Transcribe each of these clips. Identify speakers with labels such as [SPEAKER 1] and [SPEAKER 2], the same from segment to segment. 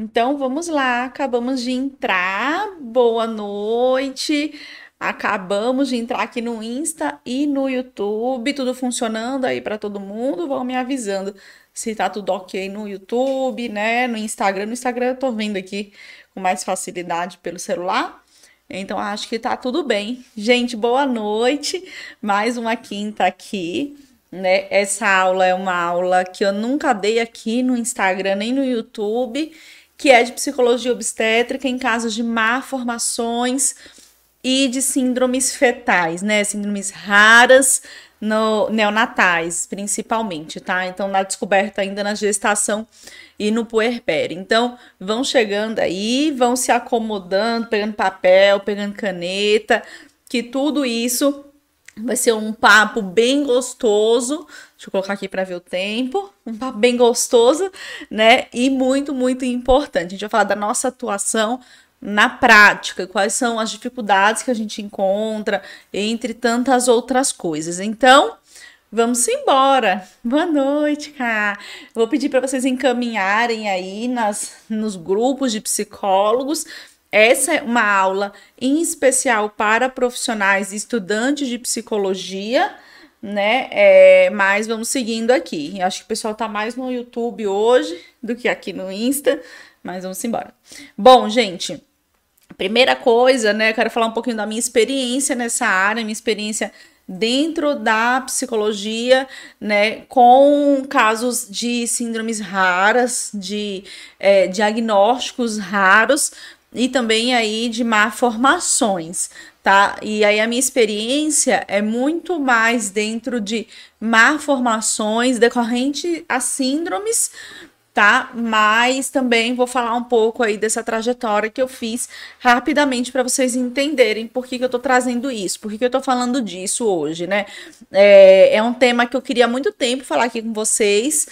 [SPEAKER 1] Então vamos lá, acabamos de entrar. Boa noite. Acabamos de entrar aqui no Insta e no YouTube, tudo funcionando aí para todo mundo. Vão me avisando se tá tudo ok no YouTube, né? No Instagram. No Instagram eu tô vendo aqui com mais facilidade pelo celular. Então acho que tá tudo bem. Gente, boa noite. Mais uma quinta aqui né? Essa aula é uma aula que eu nunca dei aqui no Instagram nem no YouTube que é de psicologia obstétrica em casos de malformações e de síndromes fetais, né? Síndromes raras no neonatais, principalmente, tá? Então, na descoberta ainda na gestação e no puerpério. Então, vão chegando aí, vão se acomodando, pegando papel, pegando caneta, que tudo isso vai ser um papo bem gostoso Deixa eu colocar aqui para ver o tempo. Um papo bem gostoso, né? E muito, muito importante. A gente vai falar da nossa atuação na prática, quais são as dificuldades que a gente encontra, entre tantas outras coisas. Então, vamos embora. Boa noite, cara. Vou pedir para vocês encaminharem aí nas, nos grupos de psicólogos. Essa é uma aula em especial para profissionais e estudantes de psicologia né? É, mas vamos seguindo aqui. Acho que o pessoal tá mais no YouTube hoje do que aqui no Insta, mas vamos embora. Bom, gente, primeira coisa, né? Eu quero falar um pouquinho da minha experiência nessa área, minha experiência dentro da psicologia, né, com casos de síndromes raras, de é, diagnósticos raros e também aí de malformações tá? E aí a minha experiência é muito mais dentro de malformações decorrente a síndromes, tá? Mas também vou falar um pouco aí dessa trajetória que eu fiz rapidamente para vocês entenderem por que, que eu tô trazendo isso, por que, que eu tô falando disso hoje, né? É, é um tema que eu queria há muito tempo falar aqui com vocês,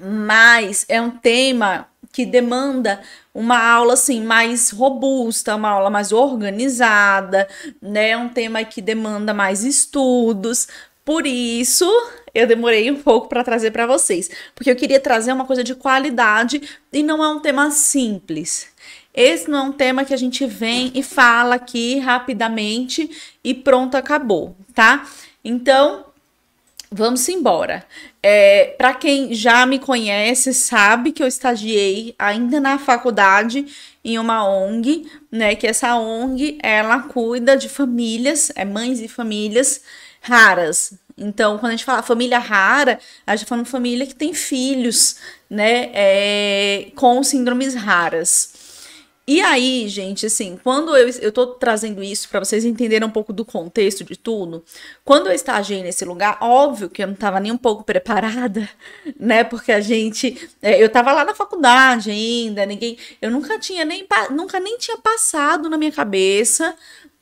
[SPEAKER 1] mas é um tema que demanda uma aula assim mais robusta, uma aula mais organizada, né? Um tema que demanda mais estudos. Por isso, eu demorei um pouco para trazer para vocês, porque eu queria trazer uma coisa de qualidade e não é um tema simples. Esse não é um tema que a gente vem e fala aqui rapidamente e pronto, acabou, tá? Então, Vamos embora. É, Para quem já me conhece, sabe que eu estagiei ainda na faculdade em uma ONG, né? Que essa ONG ela cuida de famílias, é mães e famílias raras. Então, quando a gente fala família rara, a gente tá falando família que tem filhos, né? É, com síndromes raras. E aí, gente, assim, quando eu, eu tô trazendo isso para vocês entenderem um pouco do contexto de tudo, quando eu estagiei nesse lugar, óbvio que eu não tava nem um pouco preparada, né? Porque a gente, é, eu tava lá na faculdade ainda, ninguém, eu nunca tinha nem, nunca nem tinha passado na minha cabeça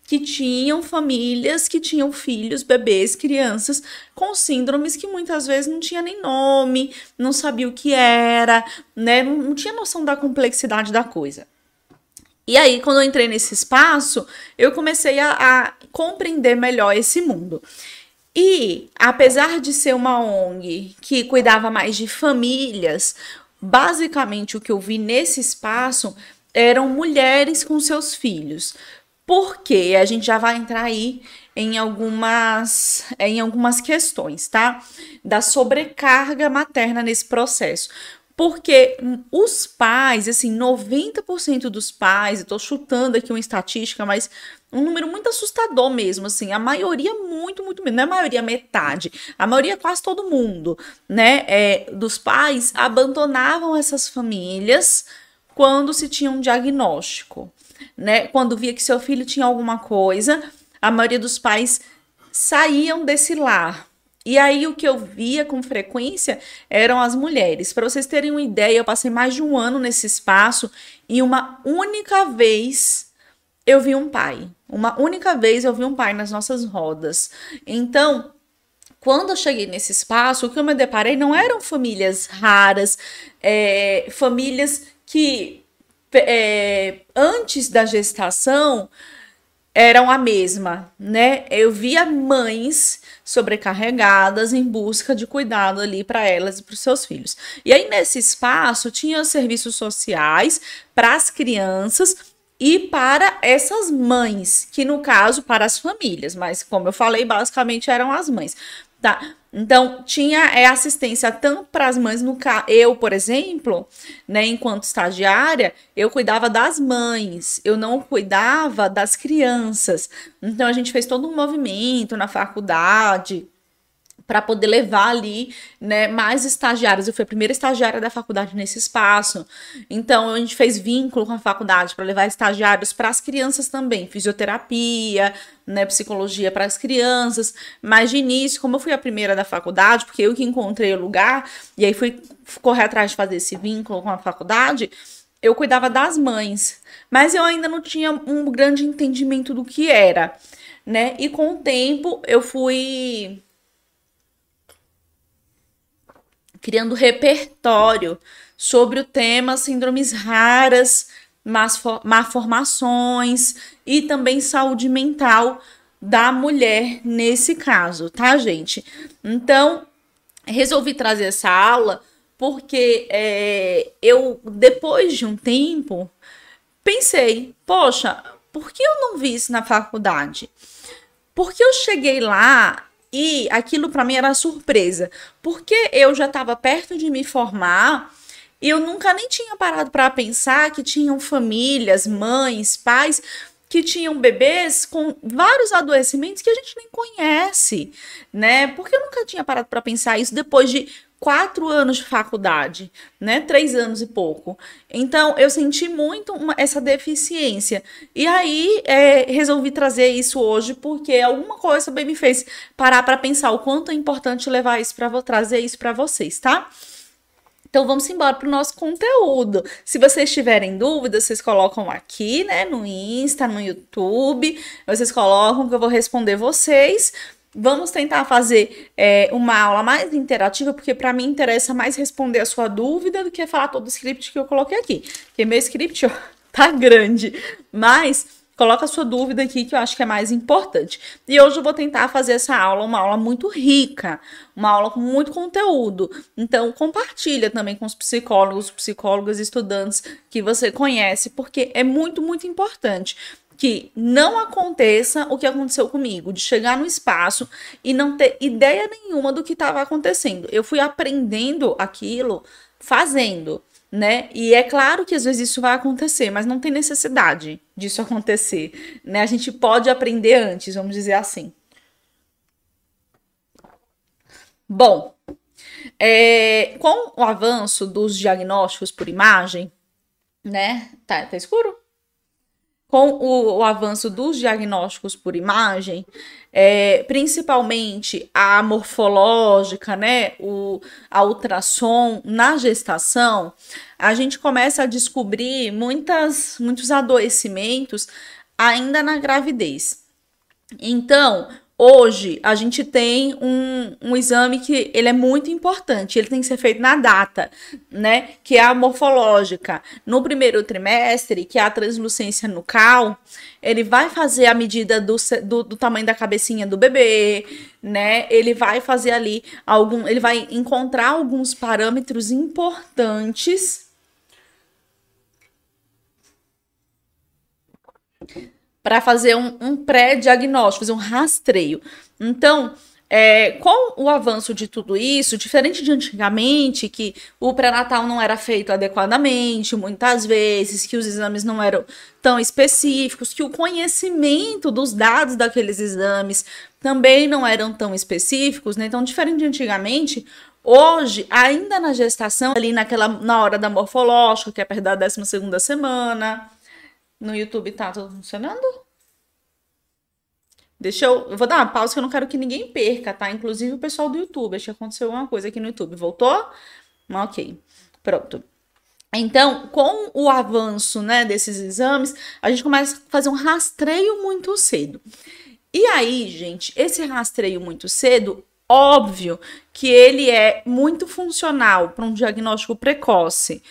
[SPEAKER 1] que tinham famílias que tinham filhos, bebês, crianças com síndromes que muitas vezes não tinha nem nome, não sabia o que era, né? Não, não tinha noção da complexidade da coisa. E aí, quando eu entrei nesse espaço, eu comecei a, a compreender melhor esse mundo. E, apesar de ser uma ONG que cuidava mais de famílias, basicamente o que eu vi nesse espaço eram mulheres com seus filhos. Porque a gente já vai entrar aí em algumas em algumas questões, tá? Da sobrecarga materna nesse processo. Porque os pais, assim, 90% dos pais, tô chutando aqui uma estatística, mas um número muito assustador mesmo, assim, a maioria muito, muito menos, não é a maioria, metade, a maioria quase todo mundo, né, é, dos pais abandonavam essas famílias quando se tinha um diagnóstico, né, quando via que seu filho tinha alguma coisa, a maioria dos pais saíam desse lar, e aí o que eu via com frequência eram as mulheres. Para vocês terem uma ideia, eu passei mais de um ano nesse espaço e uma única vez eu vi um pai. Uma única vez eu vi um pai nas nossas rodas. Então, quando eu cheguei nesse espaço, o que eu me deparei não eram famílias raras, é, famílias que é, antes da gestação eram a mesma, né? Eu via mães sobrecarregadas em busca de cuidado ali para elas e para os seus filhos. E aí nesse espaço tinha serviços sociais para as crianças e para essas mães, que no caso para as famílias, mas como eu falei, basicamente eram as mães. Tá? Então, tinha é, assistência tanto para as mães, no eu, por exemplo, né, enquanto estagiária, eu cuidava das mães, eu não cuidava das crianças. Então, a gente fez todo um movimento na faculdade, para poder levar ali, né, mais estagiários. Eu fui a primeira estagiária da faculdade nesse espaço. Então, a gente fez vínculo com a faculdade para levar estagiários para as crianças também, fisioterapia, né, psicologia para as crianças. Mas de início, como eu fui a primeira da faculdade, porque eu que encontrei o lugar, e aí fui correr atrás de fazer esse vínculo com a faculdade, eu cuidava das mães, mas eu ainda não tinha um grande entendimento do que era, né? E com o tempo eu fui criando repertório sobre o tema síndromes raras, malformações e também saúde mental da mulher nesse caso, tá, gente? Então, resolvi trazer essa aula porque é, eu, depois de um tempo, pensei, poxa, por que eu não vi isso na faculdade? Porque eu cheguei lá e aquilo para mim era surpresa, porque eu já estava perto de me formar e eu nunca nem tinha parado para pensar que tinham famílias, mães, pais que tinham bebês com vários adoecimentos que a gente nem conhece, né? Porque eu nunca tinha parado para pensar isso depois de quatro anos de faculdade, né? Três anos e pouco. Então, eu senti muito uma, essa deficiência. E aí, é, resolvi trazer isso hoje, porque alguma coisa também me fez parar para pensar o quanto é importante levar isso para trazer isso para vocês, tá? Então vamos embora para o nosso conteúdo. Se vocês tiverem dúvidas, vocês colocam aqui, né, no Insta, no YouTube, vocês colocam que eu vou responder vocês. Vamos tentar fazer é, uma aula mais interativa, porque para mim interessa mais responder a sua dúvida do que falar todo o script que eu coloquei aqui. Porque meu script ó, tá grande, mas coloca a sua dúvida aqui que eu acho que é mais importante. E hoje eu vou tentar fazer essa aula uma aula muito rica, uma aula com muito conteúdo. Então compartilha também com os psicólogos, psicólogas, estudantes que você conhece, porque é muito muito importante que não aconteça o que aconteceu comigo, de chegar no espaço e não ter ideia nenhuma do que estava acontecendo. Eu fui aprendendo aquilo fazendo, né? E é claro que às vezes isso vai acontecer, mas não tem necessidade disso acontecer, né? A gente pode aprender antes, vamos dizer assim. Bom, é, com o avanço dos diagnósticos por imagem, né? Tá, tá escuro? Com o, o, avanço dos diagnósticos por imagem, é, principalmente a morfológica, né, o, a ultrassom na gestação, a gente começa a descobrir muitas, muitos adoecimentos ainda na gravidez. Então, Hoje a gente tem um, um exame que ele é muito importante, ele tem que ser feito na data, né? Que é a morfológica. No primeiro trimestre, que é a translucência nucal, ele vai fazer a medida do, do, do tamanho da cabecinha do bebê, né? Ele vai fazer ali algum. Ele vai encontrar alguns parâmetros importantes para fazer um, um pré-diagnóstico, fazer um rastreio. Então, é, com o avanço de tudo isso, diferente de antigamente, que o pré-natal não era feito adequadamente, muitas vezes, que os exames não eram tão específicos, que o conhecimento dos dados daqueles exames também não eram tão específicos, né? Então, diferente de antigamente, hoje, ainda na gestação, ali naquela, na hora da morfológica, que é perto da 12 segunda semana, no YouTube tá tudo funcionando? Deixa eu. Eu vou dar uma pausa que eu não quero que ninguém perca, tá? Inclusive o pessoal do YouTube. Acho que aconteceu alguma coisa aqui no YouTube. Voltou? Ok. Pronto. Então, com o avanço né, desses exames, a gente começa a fazer um rastreio muito cedo. E aí, gente, esse rastreio muito cedo, óbvio que ele é muito funcional para um diagnóstico precoce,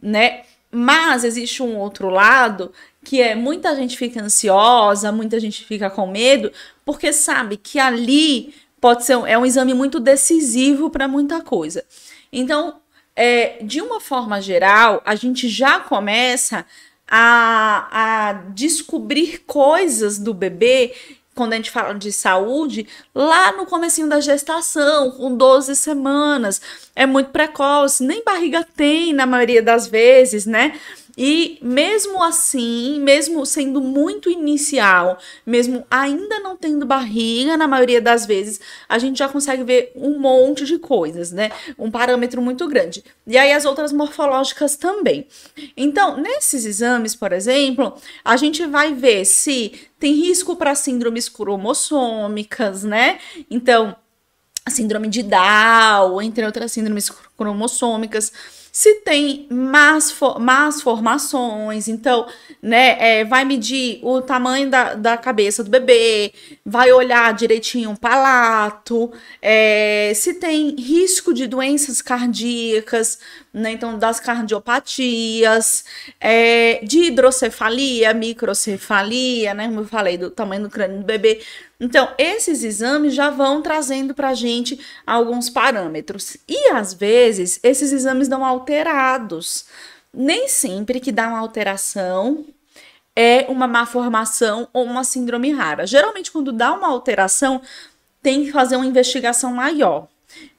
[SPEAKER 1] né? Mas existe um outro lado que é muita gente fica ansiosa, muita gente fica com medo, porque sabe que ali pode ser é um exame muito decisivo para muita coisa. Então, é, de uma forma geral, a gente já começa a, a descobrir coisas do bebê quando a gente fala de saúde, lá no comecinho da gestação, com 12 semanas, é muito precoce, nem barriga tem na maioria das vezes, né? E mesmo assim, mesmo sendo muito inicial, mesmo ainda não tendo barriga, na maioria das vezes, a gente já consegue ver um monte de coisas, né? Um parâmetro muito grande. E aí as outras morfológicas também. Então, nesses exames, por exemplo, a gente vai ver se tem risco para síndromes cromossômicas, né? Então, a síndrome de Down, entre outras síndromes cromossômicas se tem más, más formações, então, né, é, vai medir o tamanho da, da cabeça do bebê, vai olhar direitinho o palato, é, se tem risco de doenças cardíacas, né, então das cardiopatias, é, de hidrocefalia, microcefalia, né, como eu falei, do tamanho do crânio do bebê, então, esses exames já vão trazendo para a gente alguns parâmetros. E às vezes, esses exames dão alterados. Nem sempre que dá uma alteração é uma má formação ou uma síndrome rara. Geralmente, quando dá uma alteração, tem que fazer uma investigação maior.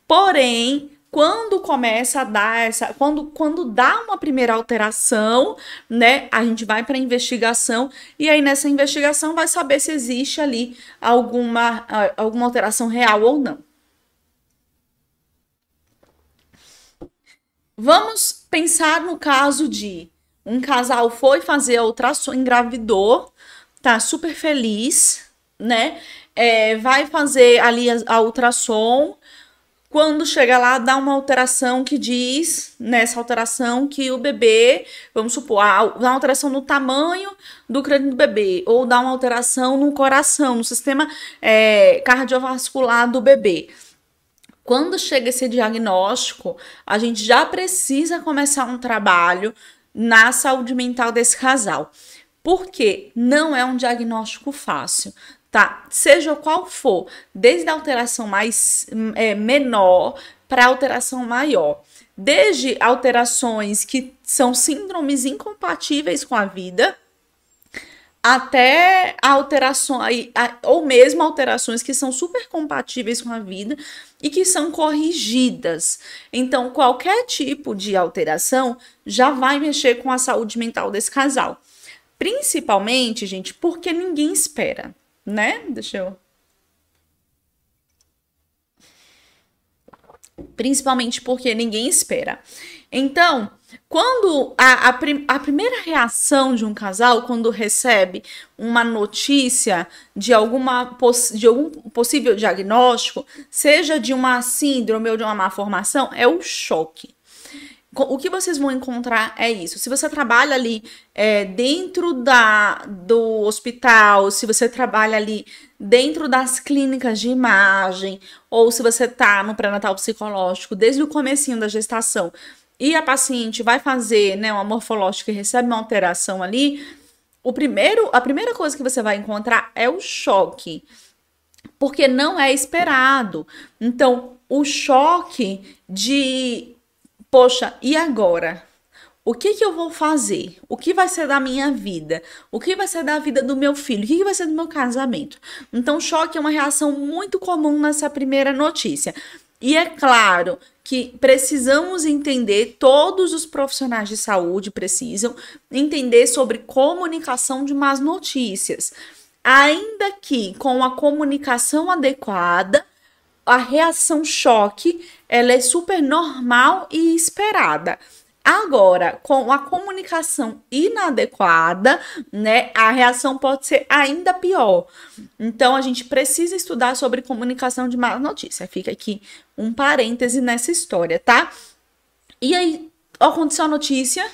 [SPEAKER 1] Porém, quando começa a dar essa, quando, quando dá uma primeira alteração, né, a gente vai para investigação e aí nessa investigação vai saber se existe ali alguma, alguma alteração real ou não. Vamos pensar no caso de um casal foi fazer a ultrassom, engravidou, tá super feliz, né? É, vai fazer ali a, a ultrassom, quando chega lá, dá uma alteração que diz, nessa alteração, que o bebê, vamos supor, dá uma alteração no tamanho do crânio do bebê, ou dá uma alteração no coração, no sistema é, cardiovascular do bebê. Quando chega esse diagnóstico, a gente já precisa começar um trabalho na saúde mental desse casal. Porque não é um diagnóstico fácil tá? Seja qual for, desde a alteração mais é, menor para a alteração maior. Desde alterações que são síndromes incompatíveis com a vida, até alterações, ou mesmo alterações que são super compatíveis com a vida e que são corrigidas. Então, qualquer tipo de alteração já vai mexer com a saúde mental desse casal. Principalmente, gente, porque ninguém espera né? Deixa eu. Principalmente porque ninguém espera. Então, quando a, a, prim, a, primeira reação de um casal, quando recebe uma notícia de, alguma, de algum possível diagnóstico, seja de uma síndrome ou de uma má formação, é o choque o que vocês vão encontrar é isso. Se você trabalha ali é, dentro da, do hospital, se você trabalha ali dentro das clínicas de imagem, ou se você está no pré-natal psicológico desde o comecinho da gestação e a paciente vai fazer né, uma morfológica e recebe uma alteração ali, o primeiro, a primeira coisa que você vai encontrar é o choque. Porque não é esperado. Então, o choque de poxa, e agora? O que, que eu vou fazer? O que vai ser da minha vida? O que vai ser da vida do meu filho? O que, que vai ser do meu casamento? Então, choque é uma reação muito comum nessa primeira notícia. E é claro que precisamos entender, todos os profissionais de saúde precisam entender sobre comunicação de más notícias. Ainda que com a comunicação adequada, a reação choque ela é super normal e esperada. Agora, com a comunicação inadequada, né, a reação pode ser ainda pior. Então, a gente precisa estudar sobre comunicação de má notícia. Fica aqui um parêntese nessa história, tá? E aí, aconteceu a notícia,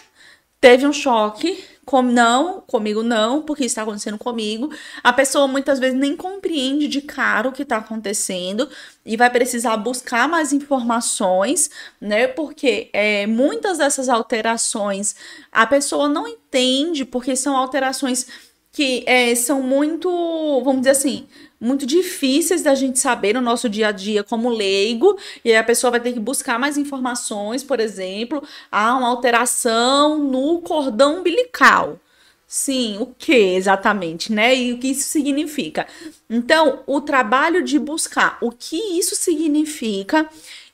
[SPEAKER 1] teve um choque, com, não, comigo não, porque está acontecendo comigo. A pessoa muitas vezes nem compreende de cara o que está acontecendo e vai precisar buscar mais informações, né? Porque é, muitas dessas alterações a pessoa não entende, porque são alterações que é, são muito, vamos dizer assim, muito difíceis da gente saber no nosso dia a dia como leigo, e aí a pessoa vai ter que buscar mais informações, por exemplo, há uma alteração no cordão umbilical. Sim, o que exatamente, né? E o que isso significa? Então, o trabalho de buscar o que isso significa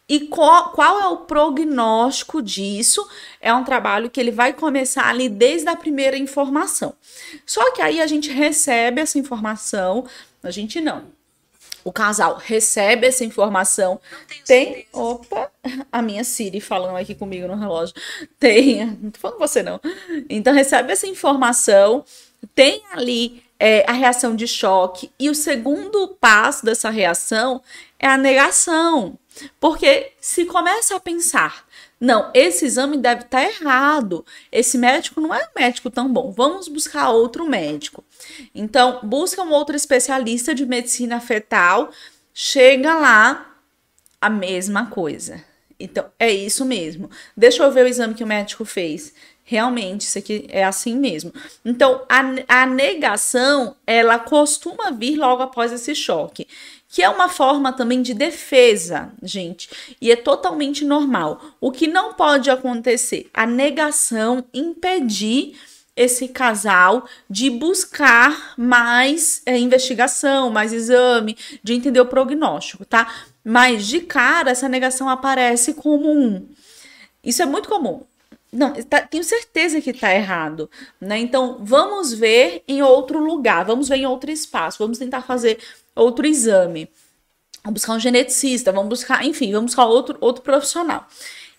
[SPEAKER 1] e qual, qual, é o prognóstico disso? É um trabalho que ele vai começar ali desde a primeira informação. Só que aí a gente recebe essa informação, a gente não. O casal recebe essa informação. Tem. Opa, a minha Siri falando aqui comigo no relógio. Tem. Não tô falando com você, não. Então, recebe essa informação. Tem ali é, a reação de choque. E o segundo passo dessa reação é a negação. Porque se começa a pensar, não, esse exame deve estar errado, esse médico não é um médico tão bom, vamos buscar outro médico. Então, busca um outro especialista de medicina fetal, chega lá, a mesma coisa. Então, é isso mesmo. Deixa eu ver o exame que o médico fez. Realmente, isso aqui é assim mesmo. Então, a, a negação, ela costuma vir logo após esse choque que é uma forma também de defesa, gente, e é totalmente normal. O que não pode acontecer? A negação impedir esse casal de buscar mais é, investigação, mais exame, de entender o prognóstico, tá? Mas de cara essa negação aparece como um. Isso é muito comum. Não, tá, tenho certeza que está errado, né? Então vamos ver em outro lugar, vamos ver em outro espaço, vamos tentar fazer outro exame. Vamos buscar um geneticista, vamos buscar, enfim, vamos buscar outro, outro profissional.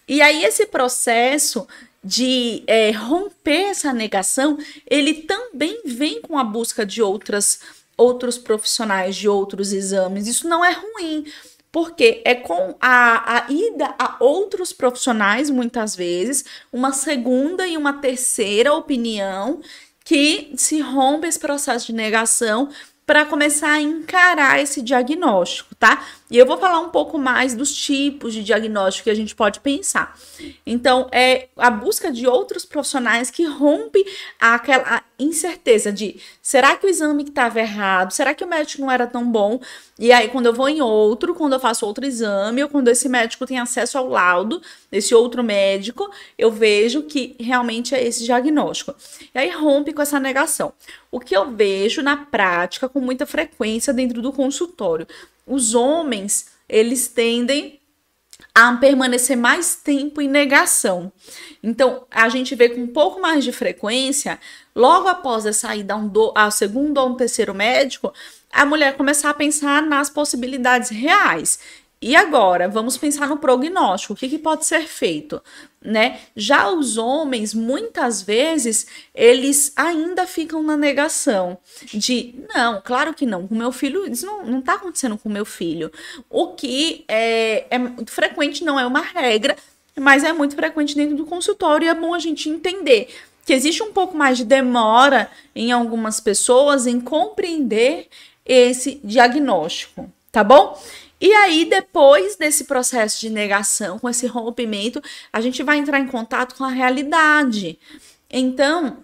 [SPEAKER 1] E aí, esse processo de é, romper essa negação, ele também vem com a busca de outras, outros profissionais, de outros exames. Isso não é ruim, porque é com a, a ida a outros profissionais, muitas vezes, uma segunda e uma terceira opinião, que se rompe esse processo de negação para começar a encarar esse diagnóstico, tá? E eu vou falar um pouco mais dos tipos de diagnóstico que a gente pode pensar. Então, é a busca de outros profissionais que rompe aquela incerteza de será que o exame que estava errado? Será que o médico não era tão bom? E aí, quando eu vou em outro, quando eu faço outro exame, ou quando esse médico tem acesso ao laudo desse outro médico, eu vejo que realmente é esse diagnóstico. E aí rompe com essa negação. O que eu vejo na prática com muita frequência dentro do consultório os homens, eles tendem a permanecer mais tempo em negação. Então, a gente vê com um pouco mais de frequência, logo após a saída um do, segundo ou um terceiro médico, a mulher começar a pensar nas possibilidades reais. E agora, vamos pensar no prognóstico, o que, que pode ser feito, né? Já os homens, muitas vezes, eles ainda ficam na negação de, não, claro que não, com meu filho, isso não, não tá acontecendo com meu filho. O que é, é frequente, não é uma regra, mas é muito frequente dentro do consultório e é bom a gente entender que existe um pouco mais de demora em algumas pessoas em compreender esse diagnóstico, tá bom? E aí, depois desse processo de negação, com esse rompimento, a gente vai entrar em contato com a realidade. Então,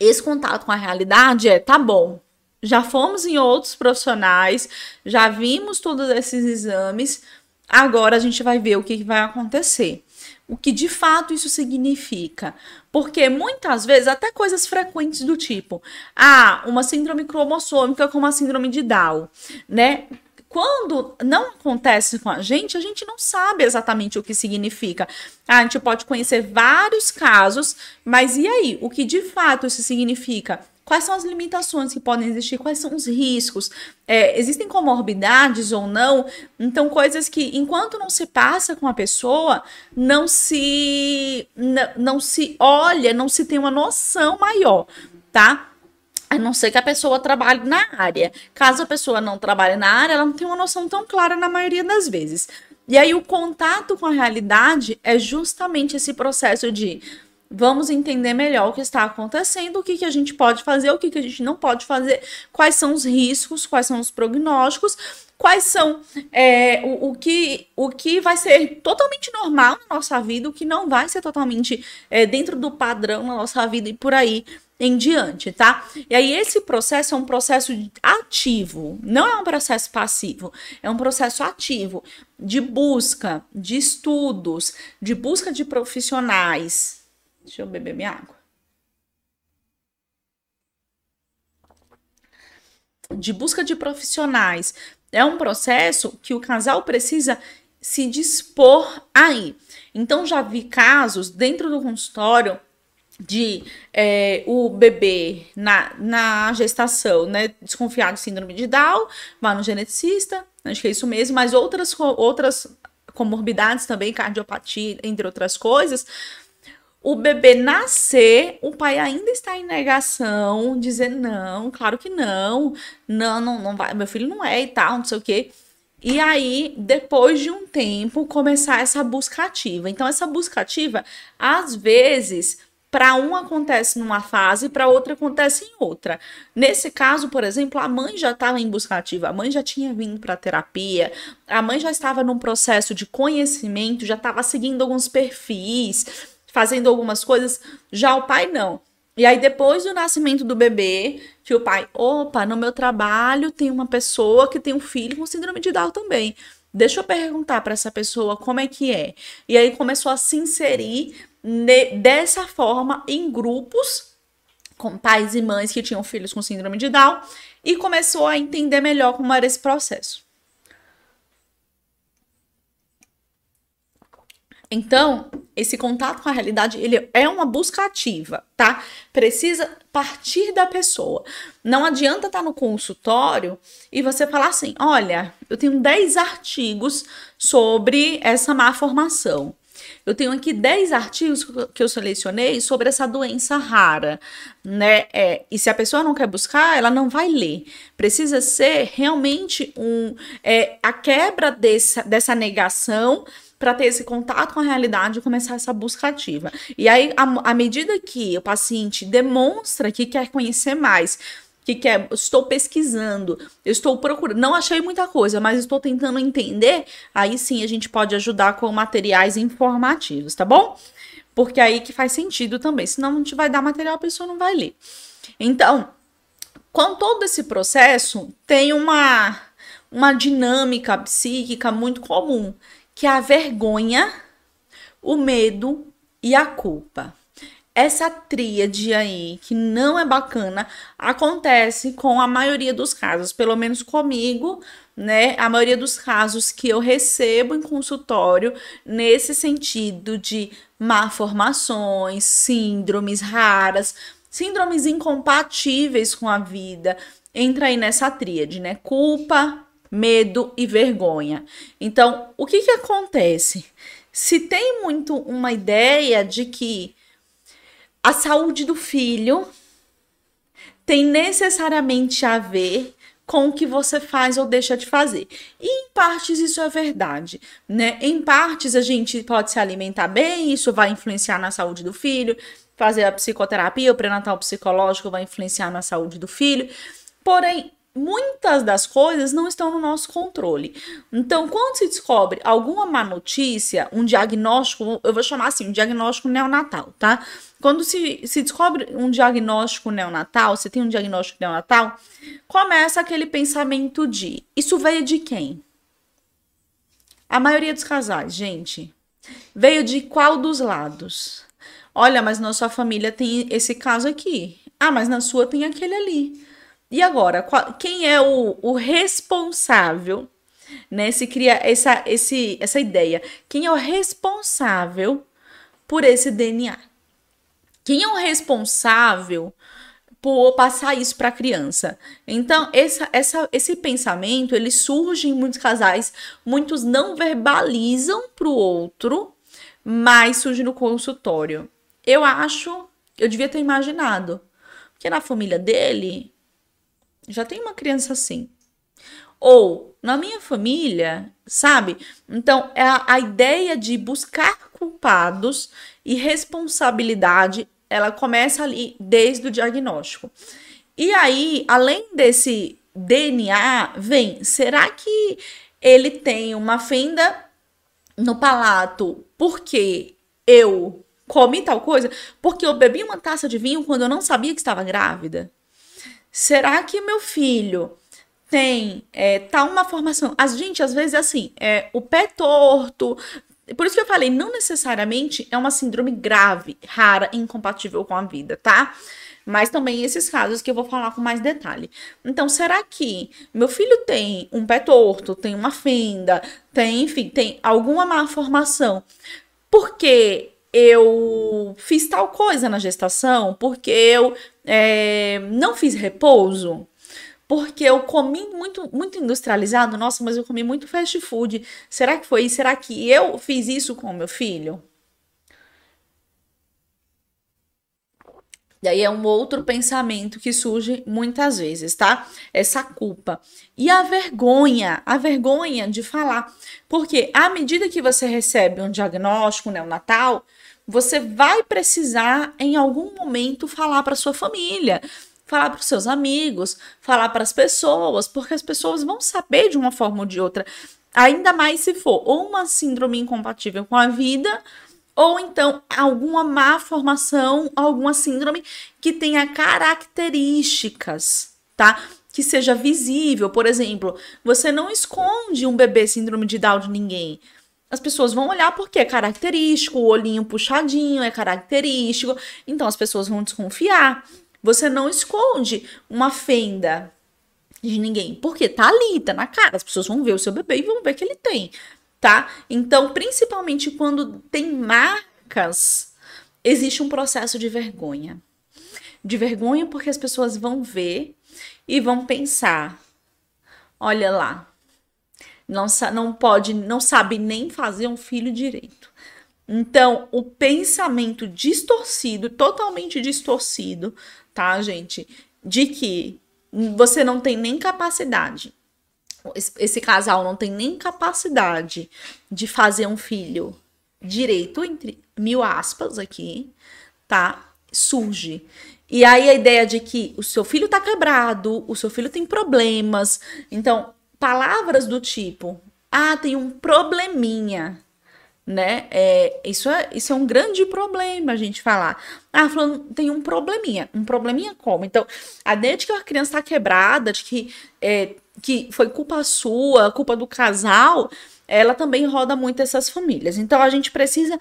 [SPEAKER 1] esse contato com a realidade é: tá bom, já fomos em outros profissionais, já vimos todos esses exames, agora a gente vai ver o que vai acontecer. O que de fato isso significa? Porque muitas vezes, até coisas frequentes do tipo, ah, uma síndrome cromossômica como a síndrome de Down, né? Quando não acontece com a gente, a gente não sabe exatamente o que significa. A gente pode conhecer vários casos, mas e aí? O que de fato isso significa? Quais são as limitações que podem existir? Quais são os riscos? É, existem comorbidades ou não? Então, coisas que, enquanto não se passa com a pessoa, não se, não se olha, não se tem uma noção maior, tá? A não ser que a pessoa trabalhe na área. Caso a pessoa não trabalhe na área, ela não tem uma noção tão clara na maioria das vezes. E aí o contato com a realidade é justamente esse processo de Vamos entender melhor o que está acontecendo, o que, que a gente pode fazer, o que, que a gente não pode fazer, quais são os riscos, quais são os prognósticos, quais são é, o, o, que, o que vai ser totalmente normal na nossa vida, o que não vai ser totalmente é, dentro do padrão na nossa vida e por aí em diante, tá? E aí esse processo é um processo ativo, não é um processo passivo, é um processo ativo de busca, de estudos, de busca de profissionais. Deixa eu beber minha água. De busca de profissionais. É um processo que o casal precisa se dispor aí. Então já vi casos dentro do consultório de é, o bebê na, na gestação, né, desconfiado de síndrome de Down, vai no geneticista, acho que é isso mesmo, mas outras, outras comorbidades também, cardiopatia, entre outras coisas, o bebê nascer, o pai ainda está em negação, dizendo não, claro que não, não, não, não vai, meu filho não é e tal, não sei o quê. E aí, depois de um tempo, começar essa busca ativa. Então, essa busca ativa, às vezes, para um acontece numa fase, para outra acontece em outra. Nesse caso, por exemplo, a mãe já estava em busca ativa, a mãe já tinha vindo para terapia, a mãe já estava num processo de conhecimento, já estava seguindo alguns perfis, fazendo algumas coisas, já o pai não. E aí, depois do nascimento do bebê, que o pai, opa, no meu trabalho tem uma pessoa que tem um filho com síndrome de Down também. Deixa eu perguntar para essa pessoa como é que é. E aí começou a se inserir dessa forma em grupos com pais e mães que tinham filhos com síndrome de Down e começou a entender melhor como era esse processo. Então, esse contato com a realidade, ele é uma busca ativa, tá? Precisa partir da pessoa. Não adianta estar tá no consultório e você falar assim: olha, eu tenho 10 artigos sobre essa má formação. Eu tenho aqui 10 artigos que eu selecionei sobre essa doença rara, né? É, e se a pessoa não quer buscar, ela não vai ler. Precisa ser realmente um, é, a quebra desse, dessa negação para ter esse contato com a realidade e começar essa busca ativa. E aí, à medida que o paciente demonstra que quer conhecer mais, que quer, estou pesquisando, estou procurando, não achei muita coisa, mas estou tentando entender, aí sim a gente pode ajudar com materiais informativos, tá bom? Porque aí que faz sentido também, senão a gente vai dar material, a pessoa não vai ler. Então, com todo esse processo, tem uma, uma dinâmica psíquica muito comum, que a vergonha, o medo e a culpa essa tríade aí, que não é bacana, acontece com a maioria dos casos, pelo menos comigo, né? A maioria dos casos que eu recebo em consultório, nesse sentido de malformações, síndromes raras, síndromes incompatíveis com a vida, entra aí nessa tríade, né? Culpa, medo e vergonha. Então, o que que acontece? Se tem muito uma ideia de que a saúde do filho tem necessariamente a ver com o que você faz ou deixa de fazer. E em partes isso é verdade, né? Em partes a gente pode se alimentar bem, isso vai influenciar na saúde do filho, fazer a psicoterapia, o pré-natal psicológico vai influenciar na saúde do filho. Porém, muitas das coisas não estão no nosso controle. Então, quando se descobre alguma má notícia, um diagnóstico, eu vou chamar assim, um diagnóstico neonatal, tá? Quando se, se descobre um diagnóstico neonatal, você tem um diagnóstico neonatal, começa aquele pensamento de: isso veio de quem? A maioria dos casais, gente, veio de qual dos lados? Olha, mas na sua família tem esse caso aqui. Ah, mas na sua tem aquele ali. E agora, qual, quem é o, o responsável? Né? Se cria essa, esse, essa ideia. Quem é o responsável por esse DNA? Quem é o responsável por passar isso para a criança? Então, essa, essa, esse pensamento ele surge em muitos casais. Muitos não verbalizam para o outro, mas surge no consultório. Eu acho, eu devia ter imaginado, porque na família dele já tem uma criança assim. Ou na minha família, sabe? Então, é a, a ideia de buscar culpados e responsabilidade, ela começa ali desde o diagnóstico. E aí, além desse DNA, vem, será que ele tem uma fenda no palato porque eu comi tal coisa? Porque eu bebi uma taça de vinho quando eu não sabia que estava grávida? Será que meu filho tem é, tá uma formação? A gente às vezes é assim, é o pé torto. Por isso que eu falei, não necessariamente é uma síndrome grave, rara, incompatível com a vida, tá? Mas também esses casos que eu vou falar com mais detalhe. Então, será que meu filho tem um pé torto, tem uma fenda, tem, enfim, tem alguma malformação? Porque eu fiz tal coisa na gestação? Porque eu é, não fiz repouso? Porque eu comi muito, muito industrializado? Nossa, mas eu comi muito fast food. Será que foi isso? Será que eu fiz isso com meu filho? E aí é um outro pensamento que surge muitas vezes, tá? Essa culpa. E a vergonha, a vergonha de falar. Porque à medida que você recebe um diagnóstico neonatal, você vai precisar em algum momento falar para sua família, falar para os seus amigos, falar para as pessoas, porque as pessoas vão saber de uma forma ou de outra. Ainda mais se for ou uma síndrome incompatível com a vida, ou então alguma má formação, alguma síndrome que tenha características, tá? Que seja visível. Por exemplo, você não esconde um bebê síndrome de Down de ninguém. As pessoas vão olhar porque é característico, o olhinho puxadinho é característico, então as pessoas vão desconfiar. Você não esconde uma fenda de ninguém, porque tá ali, tá na cara. As pessoas vão ver o seu bebê e vão ver que ele tem tá? Então, principalmente quando tem marcas, existe um processo de vergonha. De vergonha porque as pessoas vão ver e vão pensar: olha lá, não, não pode, não sabe nem fazer um filho direito. Então, o pensamento distorcido, totalmente distorcido, tá, gente? De que você não tem nem capacidade esse casal não tem nem capacidade de fazer um filho direito, entre mil aspas aqui, tá? Surge. E aí a ideia de que o seu filho tá quebrado, o seu filho tem problemas. Então, palavras do tipo, ah, tem um probleminha, né? É, isso, é, isso é um grande problema a gente falar. Ah, falando, tem um probleminha. Um probleminha como? Então, a ideia de que a criança tá quebrada, de que é, que foi culpa sua, culpa do casal, ela também roda muito essas famílias. Então a gente precisa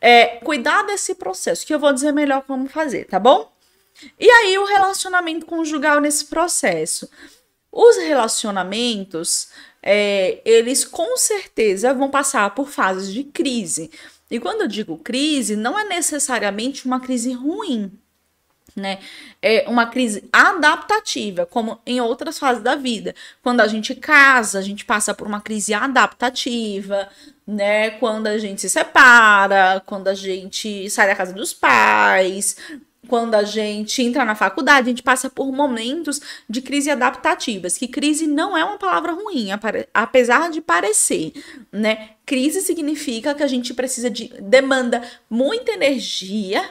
[SPEAKER 1] é, cuidar desse processo, que eu vou dizer melhor como fazer, tá bom? E aí o relacionamento conjugal nesse processo. Os relacionamentos, é, eles com certeza vão passar por fases de crise. E quando eu digo crise, não é necessariamente uma crise ruim, né? É uma crise adaptativa, como em outras fases da vida. Quando a gente casa, a gente passa por uma crise adaptativa, né? Quando a gente se separa, quando a gente sai da casa dos pais, quando a gente entra na faculdade, a gente passa por momentos de crise adaptativas, que crise não é uma palavra ruim, apesar de parecer, né? Crise significa que a gente precisa de demanda muita energia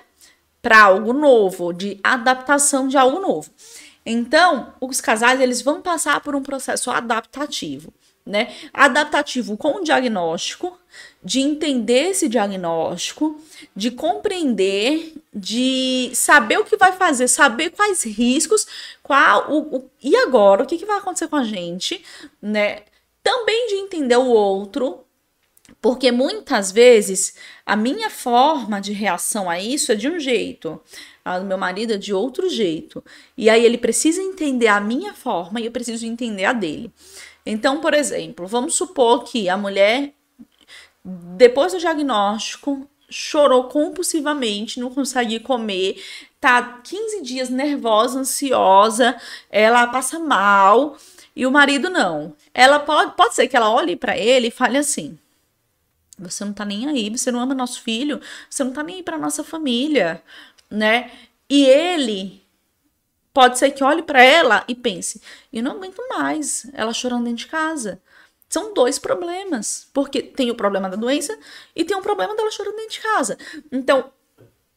[SPEAKER 1] para algo novo, de adaptação de algo novo. Então, os casais eles vão passar por um processo adaptativo, né? Adaptativo com o diagnóstico, de entender esse diagnóstico, de compreender, de saber o que vai fazer, saber quais riscos, qual o, o e agora o que, que vai acontecer com a gente, né? Também de entender o outro, porque muitas vezes a minha forma de reação a isso é de um jeito, a do meu marido é de outro jeito. E aí ele precisa entender a minha forma e eu preciso entender a dele. Então, por exemplo, vamos supor que a mulher, depois do diagnóstico, chorou compulsivamente, não conseguia comer, tá 15 dias nervosa, ansiosa, ela passa mal e o marido não. Ela pode, pode ser que ela olhe para ele e fale assim: você não tá nem aí, você não ama nosso filho, você não tá nem aí pra nossa família, né? E ele pode ser que olhe para ela e pense: eu não aguento mais ela chorando dentro de casa. São dois problemas, porque tem o problema da doença e tem o problema dela chorando dentro de casa. Então,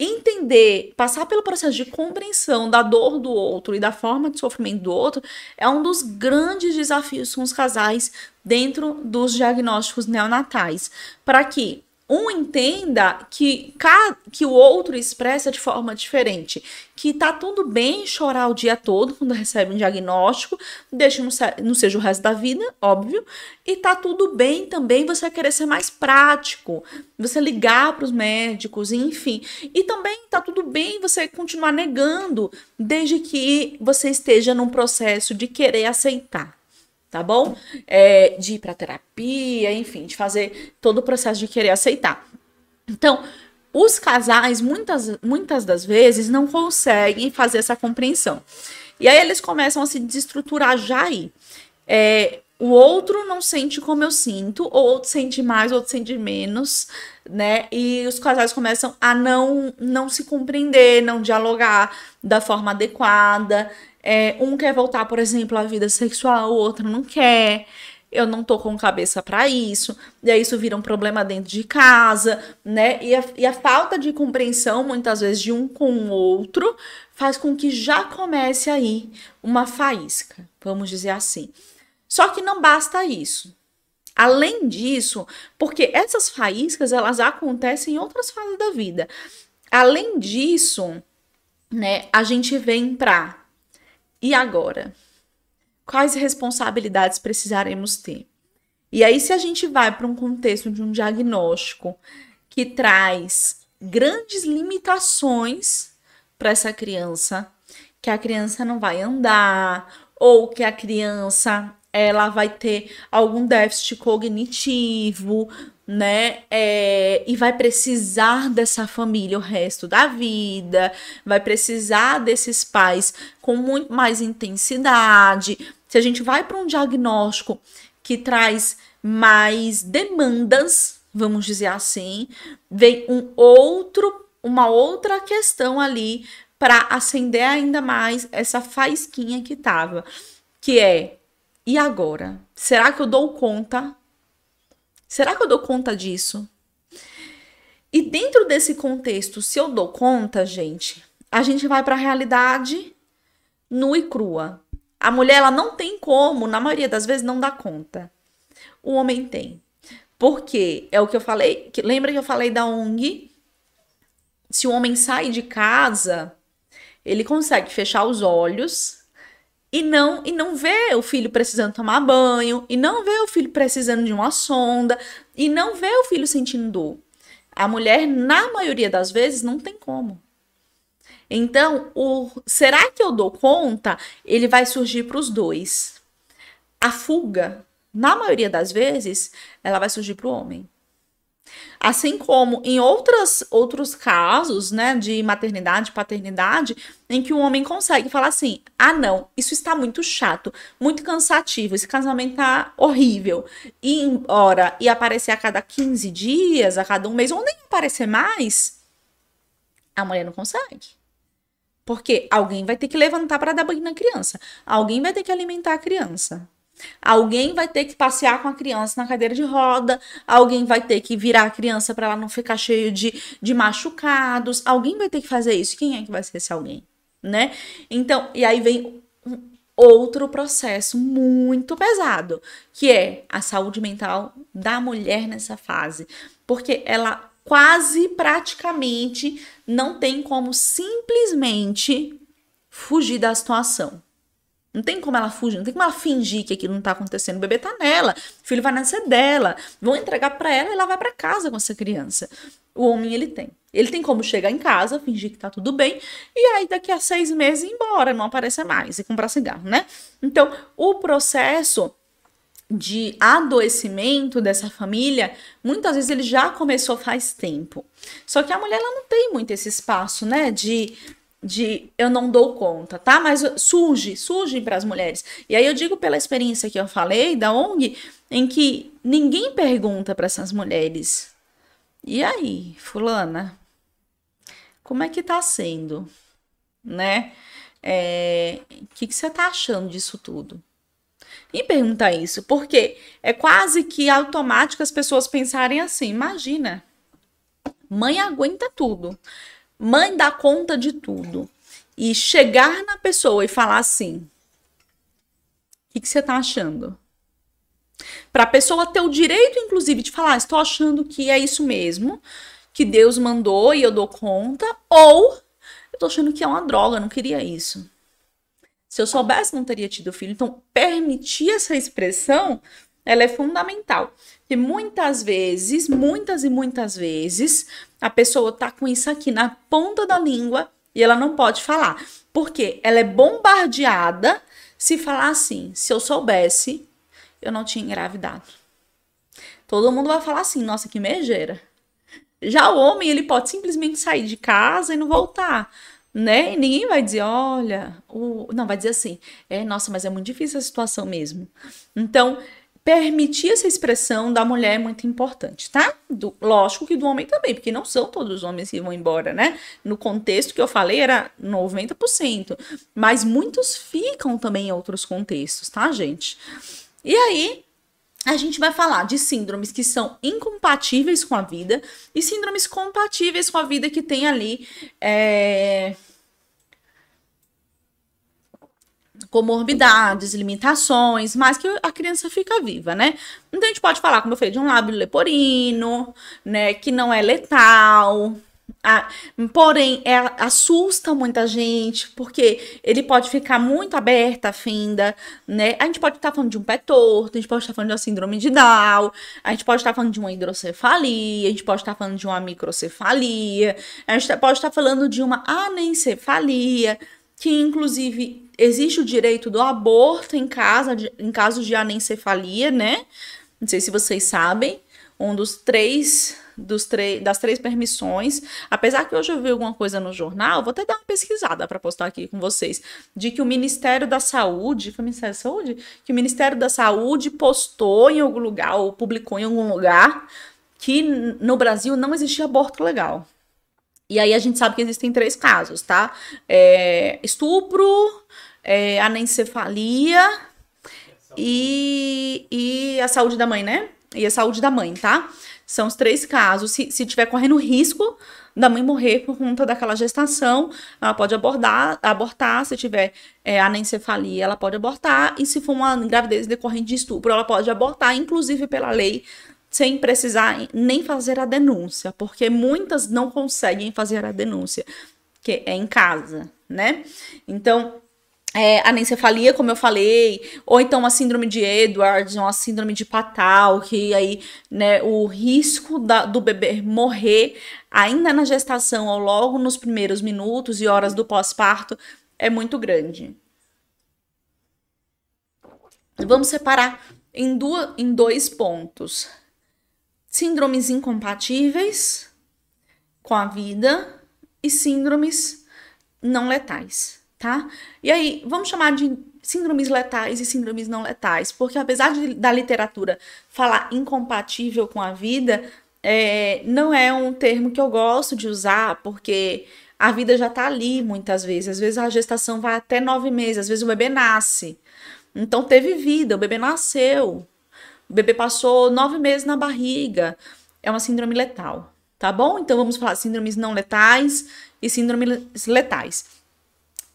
[SPEAKER 1] entender, passar pelo processo de compreensão da dor do outro e da forma de sofrimento do outro é um dos grandes desafios com os casais dentro dos diagnósticos neonatais, para que um entenda que, que o outro expressa de forma diferente. Que tá tudo bem chorar o dia todo quando recebe um diagnóstico, deixa não, não seja o resto da vida, óbvio. E tá tudo bem também você querer ser mais prático, você ligar para os médicos, enfim. E também tá tudo bem você continuar negando, desde que você esteja num processo de querer aceitar tá bom? É, de ir para terapia, enfim, de fazer todo o processo de querer aceitar. Então, os casais, muitas, muitas das vezes, não conseguem fazer essa compreensão. E aí eles começam a se desestruturar já aí. É, o outro não sente como eu sinto, ou outro sente mais, outro sente menos, né? E os casais começam a não, não se compreender, não dialogar da forma adequada. É, um quer voltar, por exemplo, à vida sexual, o outro não quer. Eu não tô com cabeça para isso. E aí isso vira um problema dentro de casa, né? E a, e a falta de compreensão, muitas vezes, de um com o outro, faz com que já comece aí uma faísca, vamos dizer assim. Só que não basta isso. Além disso, porque essas faíscas elas acontecem em outras fases da vida. Além disso, né, a gente vem para e agora? Quais responsabilidades precisaremos ter? E aí, se a gente vai para um contexto de um diagnóstico que traz grandes limitações para essa criança, que a criança não vai andar, ou que a criança ela vai ter algum déficit cognitivo, né? É, e vai precisar dessa família o resto da vida, vai precisar desses pais com muito mais intensidade. Se a gente vai para um diagnóstico que traz mais demandas, vamos dizer assim, vem um outro, uma outra questão ali para acender ainda mais essa faísquinha que tava, que é e agora? Será que eu dou conta Será que eu dou conta disso? E dentro desse contexto, se eu dou conta, gente, a gente vai para a realidade nua e crua. A mulher ela não tem como, na maioria das vezes não dá conta. O homem tem. Porque é o que eu falei, que lembra que eu falei da ONG? Se o homem sai de casa, ele consegue fechar os olhos e não e não vê o filho precisando tomar banho, e não vê o filho precisando de uma sonda, e não vê o filho sentindo dor. A mulher, na maioria das vezes, não tem como. Então, o será que eu dou conta? Ele vai surgir para os dois. A fuga, na maioria das vezes, ela vai surgir para o homem. Assim como em outras, outros casos, né, de maternidade, paternidade, em que o homem consegue falar assim: ah, não, isso está muito chato, muito cansativo, esse casamento tá horrível. E ir embora e aparecer a cada 15 dias, a cada um mês, ou nem aparecer mais, a mulher não consegue. Porque alguém vai ter que levantar para dar banho na criança, alguém vai ter que alimentar a criança. Alguém vai ter que passear com a criança na cadeira de roda, alguém vai ter que virar a criança para ela não ficar cheio de, de machucados, alguém vai ter que fazer isso. Quem é que vai ser esse alguém? Né? Então, e aí vem outro processo muito pesado, que é a saúde mental da mulher nessa fase, porque ela quase praticamente não tem como simplesmente fugir da situação. Não tem como ela fugir, não tem como ela fingir que aquilo não tá acontecendo. O bebê tá nela, o filho vai nascer dela. Vão entregar para ela e ela vai para casa com essa criança. O homem, ele tem. Ele tem como chegar em casa, fingir que tá tudo bem, e aí daqui a seis meses ir embora, não aparecer mais e comprar cigarro, né? Então, o processo de adoecimento dessa família, muitas vezes ele já começou faz tempo. Só que a mulher ela não tem muito esse espaço, né, de de eu não dou conta, tá? Mas surge, surge para as mulheres. E aí eu digo pela experiência que eu falei da ONG, em que ninguém pergunta para essas mulheres: "E aí, fulana, como é que tá sendo?", né? É, o que, que você tá achando disso tudo? E pergunta isso, porque é quase que automático as pessoas pensarem assim: imagina, mãe aguenta tudo, mãe dá conta de tudo. E chegar na pessoa e falar assim: o que, que você tá achando? Para a pessoa ter o direito, inclusive, de falar: estou achando que é isso mesmo, que Deus mandou e eu dou conta, ou eu estou achando que é uma droga, não queria isso. Se eu soubesse, não teria tido filho. Então, permitir essa expressão, ela é fundamental. Porque muitas vezes, muitas e muitas vezes, a pessoa tá com isso aqui na ponta da língua e ela não pode falar. Porque ela é bombardeada se falar assim: se eu soubesse, eu não tinha engravidado. Todo mundo vai falar assim: nossa, que mejeira. Já o homem, ele pode simplesmente sair de casa e não voltar né? E ninguém vai dizer, olha, o... não, vai dizer assim, é, nossa, mas é muito difícil a situação mesmo. Então, permitir essa expressão da mulher é muito importante, tá? Do, lógico que do homem também, porque não são todos os homens que vão embora, né? No contexto que eu falei era 90%, mas muitos ficam também em outros contextos, tá, gente? E aí, a gente vai falar de síndromes que são incompatíveis com a vida e síndromes compatíveis com a vida que tem ali é, comorbidades, limitações, mas que a criança fica viva, né? Então a gente pode falar, como eu falei, de um lábio leporino, né, que não é letal, ah, porém, é, assusta muita gente, porque ele pode ficar muito aberto a fenda, né? A gente pode estar falando de um pé torto, a gente pode estar falando de uma síndrome de Down, a gente pode estar falando de uma hidrocefalia, a gente pode estar falando de uma microcefalia, a gente pode estar falando de uma anencefalia, que inclusive existe o direito do aborto em, casa, de, em casos de anencefalia, né? Não sei se vocês sabem, um dos três dos das três permissões. Apesar que hoje eu vi alguma coisa no jornal, vou até dar uma pesquisada para postar aqui com vocês, de que o Ministério da Saúde, foi o Ministério da Saúde? Que o Ministério da Saúde postou em algum lugar, ou publicou em algum lugar, que no Brasil não existia aborto legal. E aí a gente sabe que existem três casos, tá? É, estupro, é, anencefalia e, e a saúde da mãe, né? E a saúde da mãe, tá? São os três casos. Se, se tiver correndo risco da mãe morrer por conta daquela gestação, ela pode abordar, abortar. Se tiver é, anencefalia, ela pode abortar. E se for uma gravidez decorrente de estupro, ela pode abortar, inclusive pela lei, sem precisar nem fazer a denúncia, porque muitas não conseguem fazer a denúncia, que é em casa, né? Então, é, anencefalia, como eu falei, ou então a síndrome de Edwards, uma síndrome de Patal, que aí né, o risco da, do bebê morrer ainda na gestação ou logo nos primeiros minutos e horas do pós-parto é muito grande. Vamos separar em, duas, em dois pontos: síndromes incompatíveis com a vida e síndromes não letais tá? E aí, vamos chamar de síndromes letais e síndromes não letais, porque apesar de, da literatura falar incompatível com a vida, é, não é um termo que eu gosto de usar, porque a vida já tá ali muitas vezes. Às vezes a gestação vai até nove meses, às vezes o bebê nasce. Então teve vida, o bebê nasceu. O bebê passou nove meses na barriga. É uma síndrome letal, tá bom? Então vamos falar síndromes não letais e síndromes letais.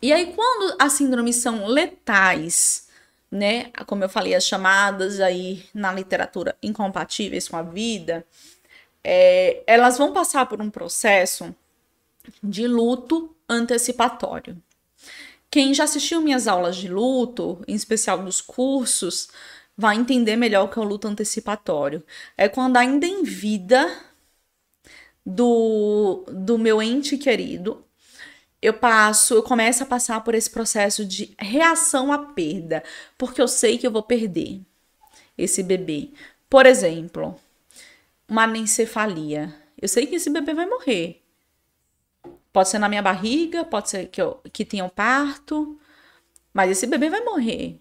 [SPEAKER 1] E aí, quando as síndromes são letais, né? Como eu falei, as chamadas aí na literatura incompatíveis com a vida, é, elas vão passar por um processo de luto antecipatório. Quem já assistiu minhas aulas de luto, em especial nos cursos, vai entender melhor o que é o luto antecipatório. É quando ainda em vida do, do meu ente querido, eu passo, eu começo a passar por esse processo de reação à perda, porque eu sei que eu vou perder esse bebê. Por exemplo, uma anencefalia. Eu sei que esse bebê vai morrer. Pode ser na minha barriga, pode ser que, eu, que tenha um parto, mas esse bebê vai morrer.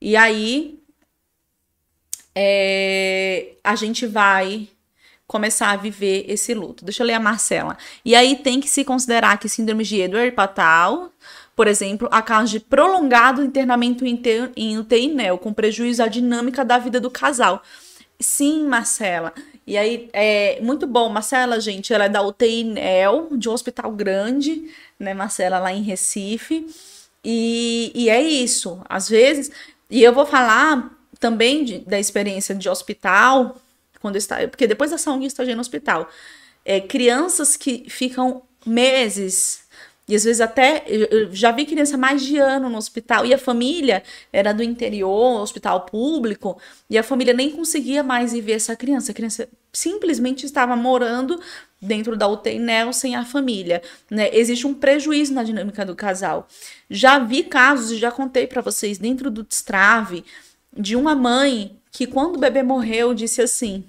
[SPEAKER 1] E aí, é, a gente vai começar a viver esse luto. Deixa eu ler a Marcela. E aí tem que se considerar que síndrome de Edward Patal, por exemplo, a causa de prolongado internamento em UTI NEL, com prejuízo à dinâmica da vida do casal. Sim, Marcela. E aí, é muito bom. Marcela, gente, ela é da UTI NEL, de um hospital grande, né, Marcela, lá em Recife. E, e é isso. Às vezes, e eu vou falar também de, da experiência de hospital, quando está, porque depois da sangue estagiei no hospital. É, crianças que ficam meses e às vezes até eu já vi criança mais de ano no hospital e a família era do interior, hospital público, e a família nem conseguia mais ir ver essa criança. A criança simplesmente estava morando dentro da UTI NEL sem a família. Né? Existe um prejuízo na dinâmica do casal. Já vi casos, e já contei para vocês, dentro do destrave, de uma mãe que quando o bebê morreu disse assim,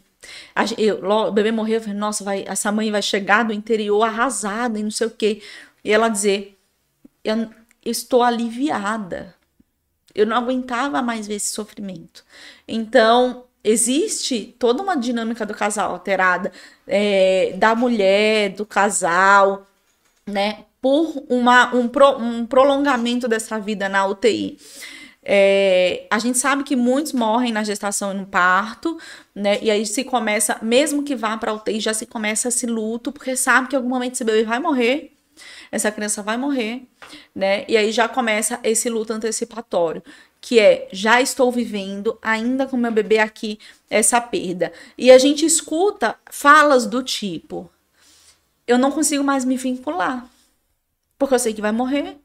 [SPEAKER 1] eu, o bebê morreu, eu falei, nossa, vai, essa mãe vai chegar do interior arrasada e não sei o quê e ela dizer: eu, estou aliviada. Eu não aguentava mais ver esse sofrimento. Então, existe toda uma dinâmica do casal alterada, é, da mulher, do casal, né? Por uma, um, pro, um prolongamento dessa vida na UTI. É, a gente sabe que muitos morrem na gestação e no parto, né? E aí se começa, mesmo que vá para UTI, já se começa esse luto, porque sabe que em algum momento esse bebê vai morrer essa criança vai morrer, né? E aí já começa esse luto antecipatório, que é já estou vivendo ainda com meu bebê aqui essa perda. E a gente escuta falas do tipo: eu não consigo mais me vincular, porque eu sei que vai morrer.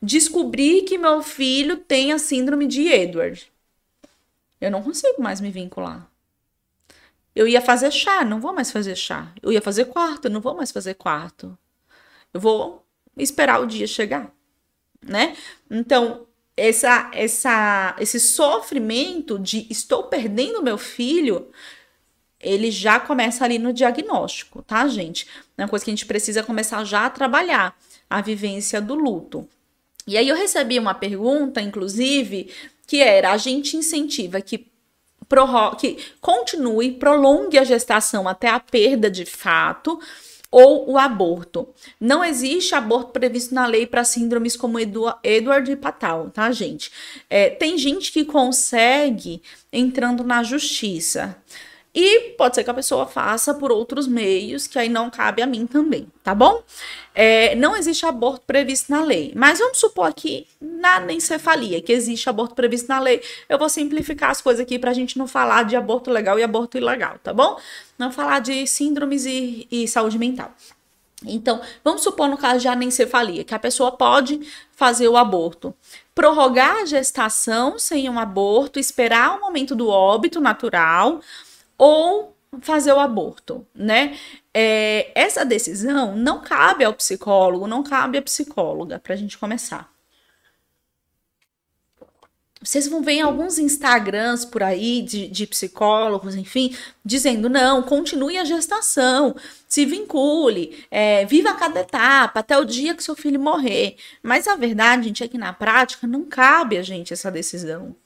[SPEAKER 1] Descobri que meu filho tem a síndrome de Edward. Eu não consigo mais me vincular. Eu ia fazer chá, não vou mais fazer chá. Eu ia fazer quarto, não vou mais fazer quarto. Eu vou esperar o dia chegar, né? Então, essa, essa, esse sofrimento de estou perdendo meu filho, ele já começa ali no diagnóstico, tá, gente? É uma coisa que a gente precisa começar já a trabalhar, a vivência do luto. E aí eu recebi uma pergunta, inclusive, que era: a gente incentiva que, que continue, prolongue a gestação até a perda de fato ou o aborto. Não existe aborto previsto na lei para síndromes como Edward e Patal, tá, gente? É, tem gente que consegue entrando na justiça. E pode ser que a pessoa faça por outros meios, que aí não cabe a mim também, tá bom? É, não existe aborto previsto na lei. Mas vamos supor aqui na encefalia, que existe aborto previsto na lei. Eu vou simplificar as coisas aqui para a gente não falar de aborto legal e aborto ilegal, tá bom? Não falar de síndromes e, e saúde mental. Então, vamos supor no caso de anencefalia, que a pessoa pode fazer o aborto, prorrogar a gestação sem um aborto, esperar o momento do óbito natural ou fazer o aborto, né? É, essa decisão não cabe ao psicólogo, não cabe à psicóloga, para a gente começar. Vocês vão ver alguns Instagrams por aí de, de, psicólogos, enfim, dizendo: não, continue a gestação, se vincule, é, viva cada etapa até o dia que seu filho morrer. Mas a verdade, gente, é que na prática não cabe a gente essa decisão.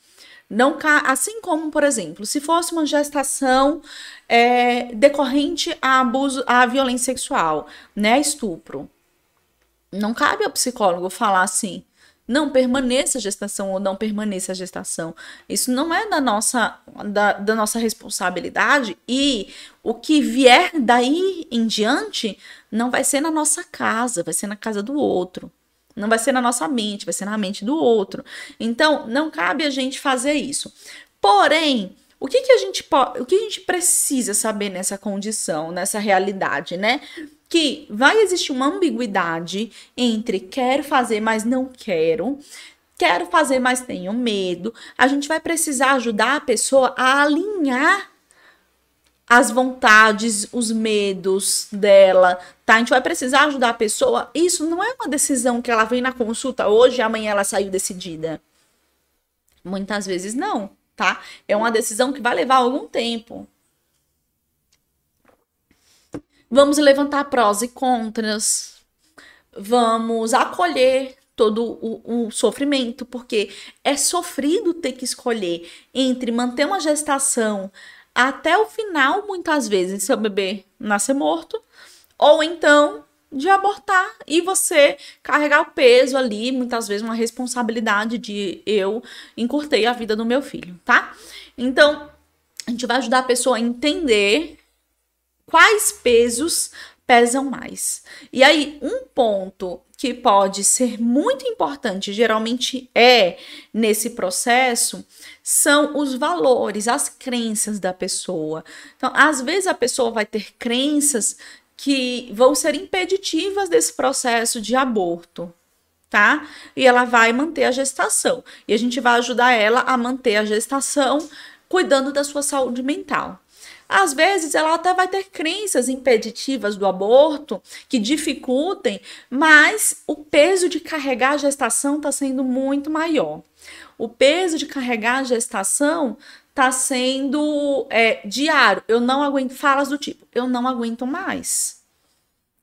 [SPEAKER 1] Não assim como, por exemplo, se fosse uma gestação é, decorrente a abuso, a violência sexual, né, estupro, não cabe ao psicólogo falar assim, não permaneça a gestação ou não permaneça a gestação. Isso não é da nossa, da, da nossa responsabilidade e o que vier daí em diante não vai ser na nossa casa, vai ser na casa do outro. Não vai ser na nossa mente, vai ser na mente do outro. Então, não cabe a gente fazer isso. Porém, o que, que a gente pode, o que a gente precisa saber nessa condição, nessa realidade, né? Que vai existir uma ambiguidade entre quero fazer, mas não quero, quero fazer, mas tenho medo. A gente vai precisar ajudar a pessoa a alinhar as vontades, os medos dela, tá? A gente vai precisar ajudar a pessoa. Isso não é uma decisão que ela vem na consulta hoje e amanhã ela saiu decidida. Muitas vezes não, tá? É uma decisão que vai levar algum tempo. Vamos levantar prós e contras. Vamos acolher todo o, o, sofrimento, porque é sofrido ter que escolher entre manter uma gestação até o final, muitas vezes, seu bebê nascer morto, ou então de abortar e você carregar o peso ali, muitas vezes uma responsabilidade de eu encurtei a vida do meu filho, tá? Então, a gente vai ajudar a pessoa a entender quais pesos pesam mais. E aí, um ponto que pode ser muito importante, geralmente é nesse processo, são os valores, as crenças da pessoa. Então, às vezes a pessoa vai ter crenças que vão ser impeditivas desse processo de aborto, tá? E ela vai manter a gestação. E a gente vai ajudar ela a manter a gestação cuidando da sua saúde mental. Às vezes ela até vai ter crenças impeditivas do aborto que dificultem, mas o peso de carregar a gestação está sendo muito maior. O peso de carregar a gestação está sendo é, diário. Eu não aguento. Falas do tipo, eu não aguento mais.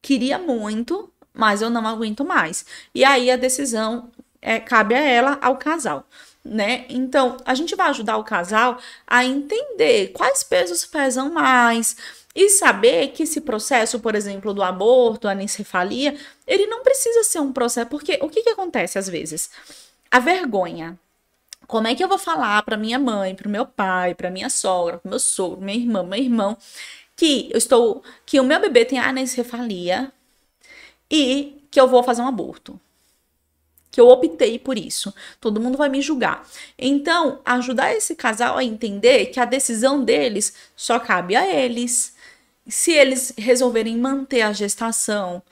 [SPEAKER 1] Queria muito, mas eu não aguento mais. E aí a decisão é, cabe a ela, ao casal né? Então, a gente vai ajudar o casal a entender quais pesos pesam mais e saber que esse processo, por exemplo, do aborto, a anencefalia, ele não precisa ser um processo, porque o que, que acontece às vezes? A vergonha. Como é que eu vou falar para minha mãe, para o meu pai, para minha sogra, para meu sogro, minha irmã, meu irmão, que eu estou, que o meu bebê tem anencefalia e que eu vou fazer um aborto? Que eu optei por isso. Todo mundo vai me julgar. Então, ajudar esse casal a entender que a decisão deles só cabe a eles. Se eles resolverem manter a gestação,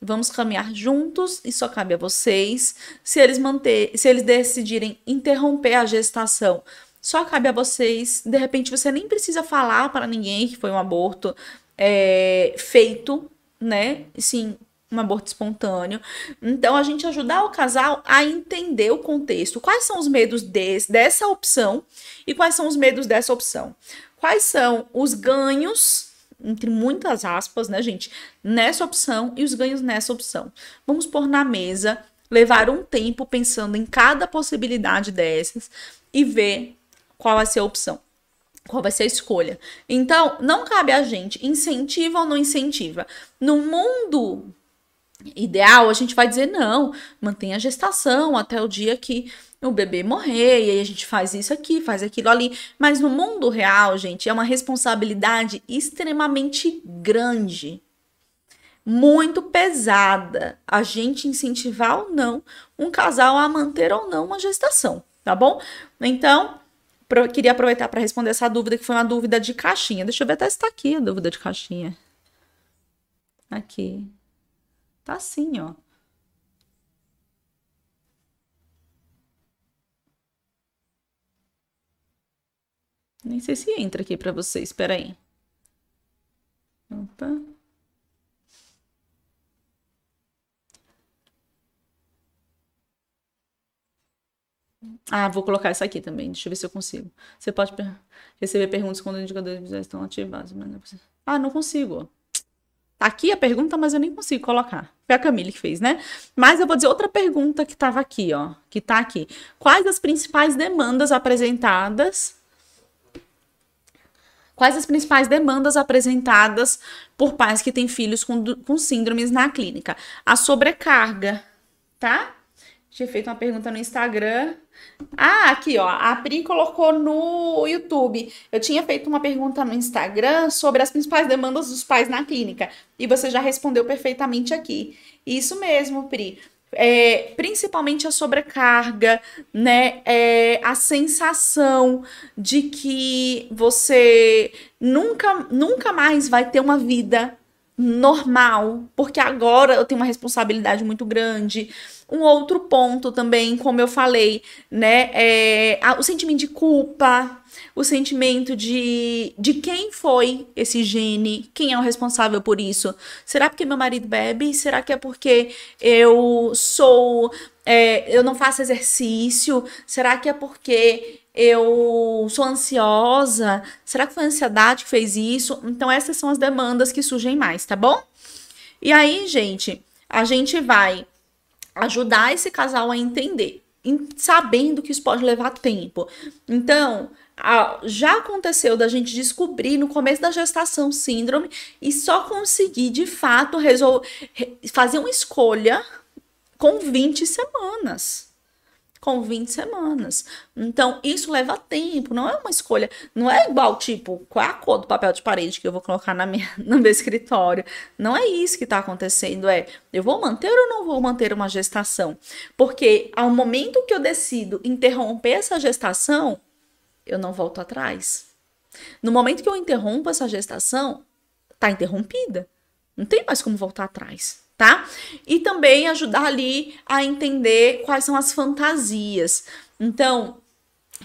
[SPEAKER 1] vamos caminhar juntos e só cabe a vocês. Se eles manter, se eles decidirem interromper a gestação, só cabe a vocês. De repente, você nem precisa falar para ninguém que foi um aborto é, feito, né? Sim, um aborto espontâneo. Então, a gente ajudar o casal a entender o contexto. Quais são os medos desse, dessa opção e quais são os medos dessa opção? Quais são os ganhos, entre muitas aspas, né, gente, nessa opção e os ganhos nessa opção? Vamos pôr na mesa, levar um tempo pensando em cada possibilidade dessas e ver qual vai ser a opção qual vai ser a escolha. Então, não cabe a gente incentiva ou não incentiva. No mundo ideal, a gente vai dizer não, mantenha a gestação até o dia que o bebê morrer, e aí a gente faz isso aqui, faz aquilo ali. Mas no mundo real, gente, é uma responsabilidade extremamente grande, muito pesada, a gente incentivar ou não um casal a manter ou não uma gestação, tá bom? Então, queria aproveitar para responder essa dúvida, que foi uma dúvida de caixinha. Deixa eu ver até se está aqui a dúvida de caixinha. Aqui. Tá assim, ó. Nem sei se entra aqui para vocês. Espera aí. Opa. Ah, vou colocar essa aqui também. Deixa eu ver se eu consigo. Você pode receber perguntas quando os indicadores visuais estão ativados. Mas não é ah, não consigo. Tá aqui a pergunta, mas eu nem consigo colocar. Foi a Camille que fez, né? Mas eu vou dizer outra pergunta que estava aqui, ó. Que tá aqui. Quais as principais demandas apresentadas? Quais as principais demandas apresentadas por pais que têm filhos com, com síndromes na clínica? A sobrecarga, tá? Tinha feito uma pergunta no Instagram. Ah, aqui, ó. A Pri colocou no YouTube. Eu tinha feito uma pergunta no Instagram sobre as principais demandas dos pais na clínica. E você já respondeu perfeitamente aqui. Isso mesmo, Pri. É, principalmente a sobrecarga, né? É, a sensação de que você nunca, nunca mais vai ter uma vida normal, porque agora eu tenho uma responsabilidade muito grande um outro ponto também, como eu falei, né? É, o sentimento de culpa, o sentimento de, de quem foi esse gene, quem é o responsável por isso. Será porque meu marido bebe? Será que é porque eu sou. É, eu não faço exercício? Será que é porque eu sou ansiosa? Será que foi a ansiedade que fez isso? Então, essas são as demandas que surgem mais, tá bom? E aí, gente, a gente vai ajudar esse casal a entender sabendo que isso pode levar tempo. Então, já aconteceu da gente descobrir no começo da gestação síndrome e só conseguir de fato fazer uma escolha com 20 semanas com 20 semanas. Então, isso leva tempo, não é uma escolha, não é igual, tipo, qual é a cor do papel de parede que eu vou colocar na minha, no meu escritório. Não é isso que está acontecendo, é eu vou manter ou não vou manter uma gestação? Porque ao momento que eu decido interromper essa gestação, eu não volto atrás. No momento que eu interrompo essa gestação, tá interrompida. Não tem mais como voltar atrás tá? E também ajudar ali a entender quais são as fantasias. Então,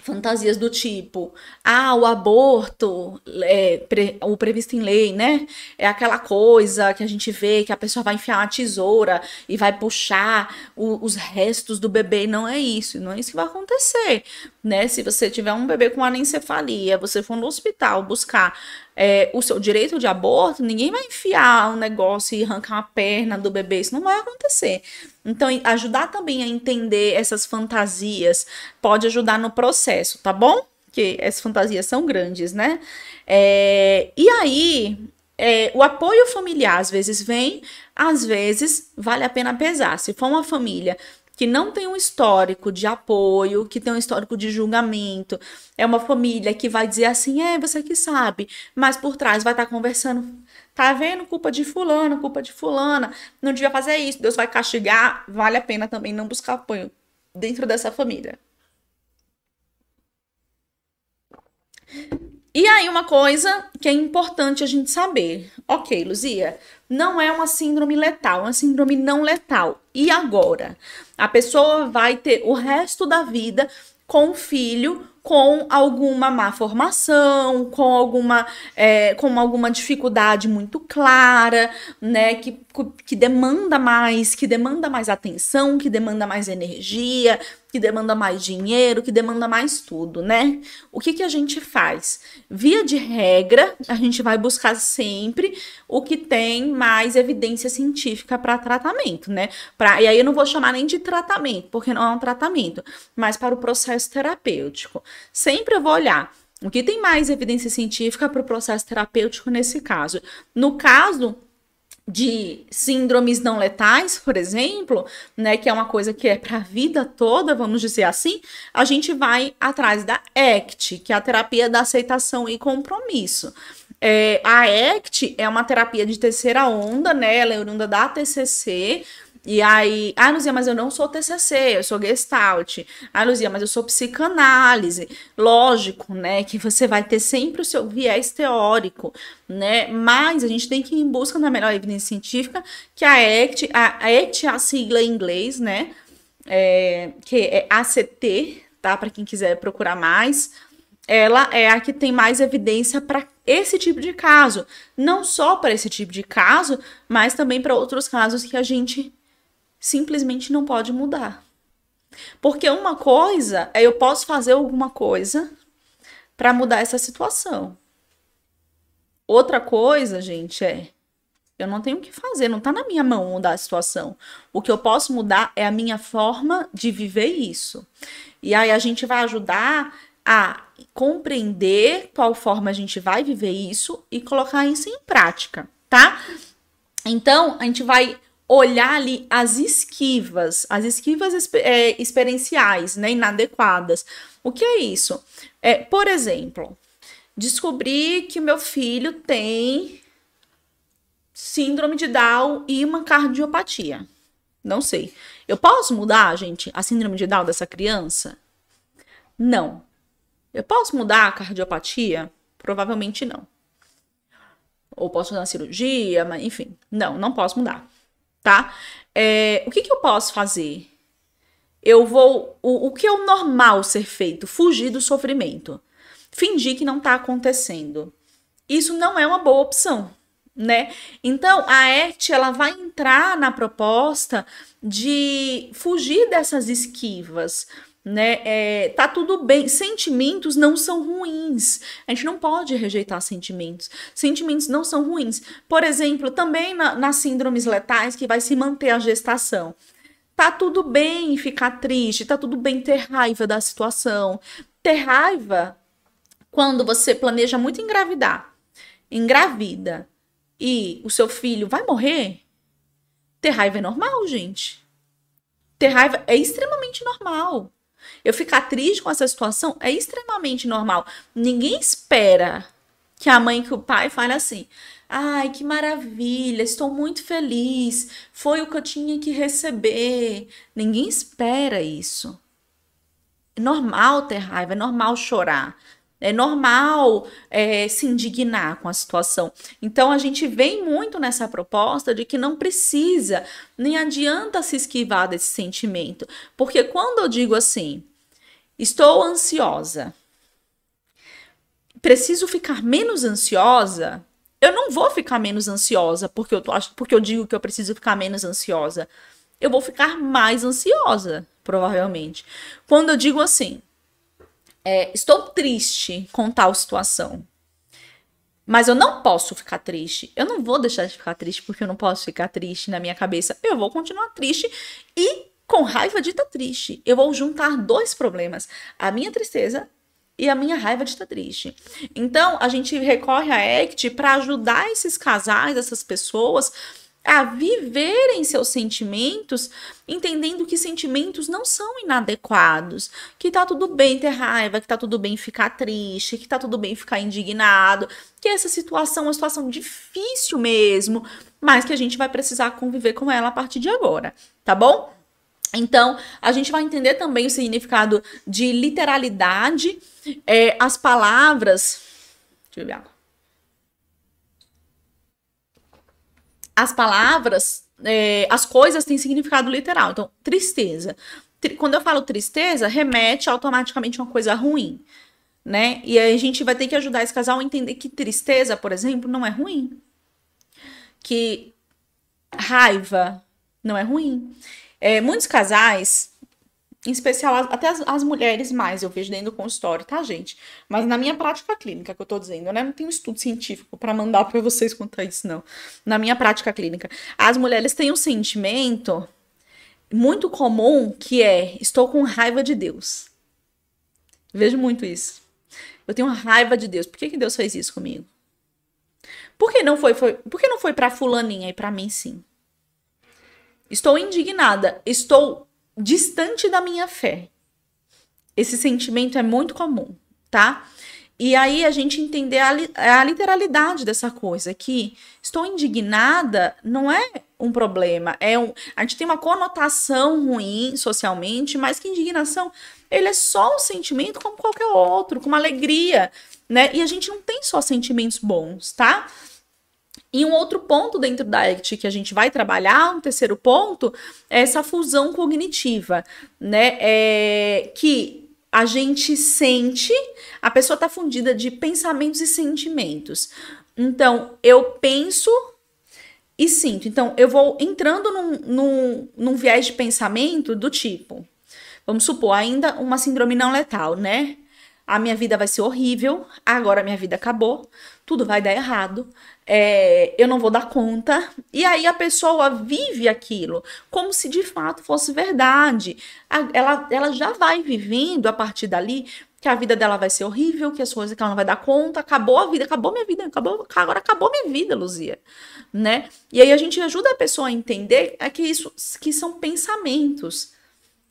[SPEAKER 1] fantasias do tipo, ah, o aborto, é, pre, o previsto em lei, né? É aquela coisa que a gente vê que a pessoa vai enfiar uma tesoura e vai puxar o, os restos do bebê. Não é isso, não é isso que vai acontecer, né? Se você tiver um bebê com anencefalia, você for no hospital buscar é, o seu direito de aborto, ninguém vai enfiar um negócio e arrancar uma perna do bebê, isso não vai acontecer. Então, ajudar também a entender essas fantasias pode ajudar no processo, tá bom? Que essas fantasias são grandes, né? É, e aí, é, o apoio familiar às vezes vem, às vezes vale a pena pesar. Se for uma família que não tem um histórico de apoio, que tem um histórico de julgamento. É uma família que vai dizer assim: é, você que sabe, mas por trás vai estar tá conversando. Tá vendo? Culpa de fulano, culpa de fulana. Não devia fazer isso, Deus vai castigar. Vale a pena também não buscar apoio dentro dessa família. E aí, uma coisa que é importante a gente saber. Ok, Luzia, não é uma síndrome letal, é uma síndrome não letal. E agora? A pessoa vai ter o resto da vida com o filho com alguma má formação, com alguma, é, com alguma dificuldade muito clara, né, que, que demanda mais, que demanda mais atenção, que demanda mais energia, que demanda mais dinheiro, que demanda mais tudo, né? O que, que a gente faz? Via de regra, a gente vai buscar sempre o que tem mais evidência científica para tratamento, né? Pra, e aí eu não vou chamar nem de tratamento, porque não é um tratamento, mas para o processo terapêutico. Sempre eu vou olhar o que tem mais evidência científica para o processo terapêutico nesse caso. No caso de síndromes não letais, por exemplo, né, que é uma coisa que é para a vida toda, vamos dizer assim, a gente vai atrás da ACT, que é a terapia da aceitação e compromisso. É, a ACT é uma terapia de terceira onda, né, ela é oriunda da TCC, e aí, ah, Luzia, mas eu não sou TCC, eu sou Gestalt. Ah, Luzia, mas eu sou psicanálise. Lógico, né, que você vai ter sempre o seu viés teórico, né? Mas a gente tem que ir em busca da melhor evidência científica, que a ACT, a, ACT é a sigla em inglês, né? É, que é ACT, tá? Para quem quiser procurar mais. Ela é a que tem mais evidência para esse tipo de caso. Não só para esse tipo de caso, mas também para outros casos que a gente simplesmente não pode mudar. Porque uma coisa é eu posso fazer alguma coisa para mudar essa situação. Outra coisa, gente, é eu não tenho o que fazer, não tá na minha mão mudar a situação. O que eu posso mudar é a minha forma de viver isso. E aí a gente vai ajudar a compreender qual forma a gente vai viver isso e colocar isso em prática, tá? Então, a gente vai olhar ali as esquivas, as esquivas é, experienciais, né, inadequadas. O que é isso? É, por exemplo, descobri que o meu filho tem síndrome de Down e uma cardiopatia. Não sei. Eu posso mudar, gente, a síndrome de Down dessa criança? Não. Eu posso mudar a cardiopatia? Provavelmente não. Ou posso fazer uma cirurgia, mas enfim, não, não posso mudar tá? É, o que, que eu posso fazer? Eu vou. O, o que é o normal ser feito? Fugir do sofrimento. Fingir que não tá acontecendo. Isso não é uma boa opção, né? Então, a ERT, ela vai entrar na proposta de fugir dessas esquivas, né? É, tá tudo bem. Sentimentos não são ruins. A gente não pode rejeitar sentimentos. Sentimentos não são ruins. Por exemplo, também na, nas síndromes letais que vai se manter a gestação. Tá tudo bem ficar triste, tá tudo bem ter raiva da situação. Ter raiva quando você planeja muito engravidar, engravida e o seu filho vai morrer. Ter raiva é normal, gente. Ter raiva é extremamente normal. Eu ficar triste com essa situação é extremamente normal. Ninguém espera que a mãe que o pai fale assim: Ai, que maravilha, estou muito feliz. Foi o que eu tinha que receber. Ninguém espera isso. É normal ter raiva, é normal chorar. É normal é, se indignar com a situação. Então a gente vem muito nessa proposta de que não precisa, nem adianta se esquivar desse sentimento. Porque quando eu digo assim, estou ansiosa, preciso ficar menos ansiosa, eu não vou ficar menos ansiosa porque eu, tô, porque eu digo que eu preciso ficar menos ansiosa. Eu vou ficar mais ansiosa, provavelmente. Quando eu digo assim, é, estou triste com tal situação, mas eu não posso ficar triste. Eu não vou deixar de ficar triste porque eu não posso ficar triste na minha cabeça. Eu vou continuar triste e com raiva de estar triste. Eu vou juntar dois problemas: a minha tristeza e a minha raiva de estar triste. Então, a gente recorre à ACT para ajudar esses casais, essas pessoas a viverem seus sentimentos, entendendo que sentimentos não são inadequados, que tá tudo bem ter raiva, que tá tudo bem ficar triste, que tá tudo bem ficar indignado, que essa situação é uma situação difícil mesmo, mas que a gente vai precisar conviver com ela a partir de agora, tá bom? Então, a gente vai entender também o significado de literalidade, é, as palavras. Deixa eu ver. As palavras, é, as coisas têm significado literal. Então, tristeza. Quando eu falo tristeza, remete automaticamente a uma coisa ruim, né? E aí a gente vai ter que ajudar esse casal a entender que tristeza, por exemplo, não é ruim. Que raiva não é ruim. É, muitos casais, em especial até as, as, mulheres mais, eu vejo dentro do consultório, tá, gente? Mas na minha prática clínica, que eu tô dizendo, né? Não tem um estudo científico para mandar para vocês contar isso, não. Na minha prática clínica, as mulheres têm um sentimento muito comum que é: estou com raiva de Deus. Vejo muito isso. Eu tenho raiva de Deus. Por que, que Deus fez isso comigo? Por que não foi, foi, por que não foi para fulaninha e para mim sim? Estou indignada, estou distante da minha fé. Esse sentimento é muito comum, tá? E aí a gente entender a, a literalidade dessa coisa, que estou indignada não é um problema, é um, a gente tem uma conotação ruim socialmente, mas que indignação, ele é só um sentimento como qualquer outro, com uma alegria, né? E a gente não tem só sentimentos bons, tá? E um outro ponto dentro da ACT que a gente vai trabalhar, um terceiro ponto, é essa fusão cognitiva, né? É que a gente sente, a pessoa está fundida de pensamentos e sentimentos. Então, eu penso e sinto. Então, eu vou entrando num, num, num viés de pensamento do tipo, vamos supor, ainda uma síndrome não letal, né? A minha vida vai ser horrível, agora a minha vida acabou, tudo vai dar errado, é, eu não vou dar conta. E aí a pessoa vive aquilo como se de fato fosse verdade. Ela, ela já vai vivendo a partir dali que a vida dela vai ser horrível, que as coisas que ela não vai dar conta, acabou a vida, acabou minha vida, acabou, agora acabou minha vida, Luzia, né? E aí a gente ajuda a pessoa a entender é que isso que são pensamentos.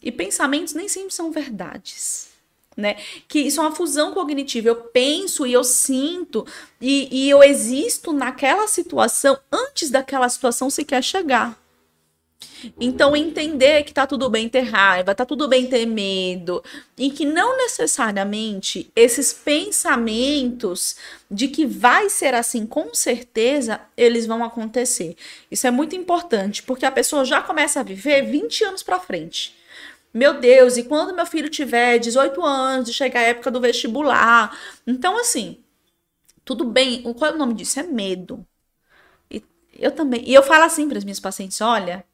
[SPEAKER 1] E pensamentos nem sempre são verdades né? Que isso é uma fusão cognitiva. Eu penso e eu sinto e, e eu existo naquela situação antes daquela situação sequer chegar. Então, entender que tá tudo bem ter raiva, tá tudo bem ter medo, e que não necessariamente esses pensamentos de que vai ser assim, com certeza, eles vão acontecer. Isso é muito importante, porque a pessoa já começa a viver 20 anos para frente. Meu Deus, e quando meu filho tiver 18 anos, chegar a época do vestibular? Então, assim, tudo bem. Qual é o nome disso? É medo. E eu também. E eu falo assim para as minhas pacientes: olha,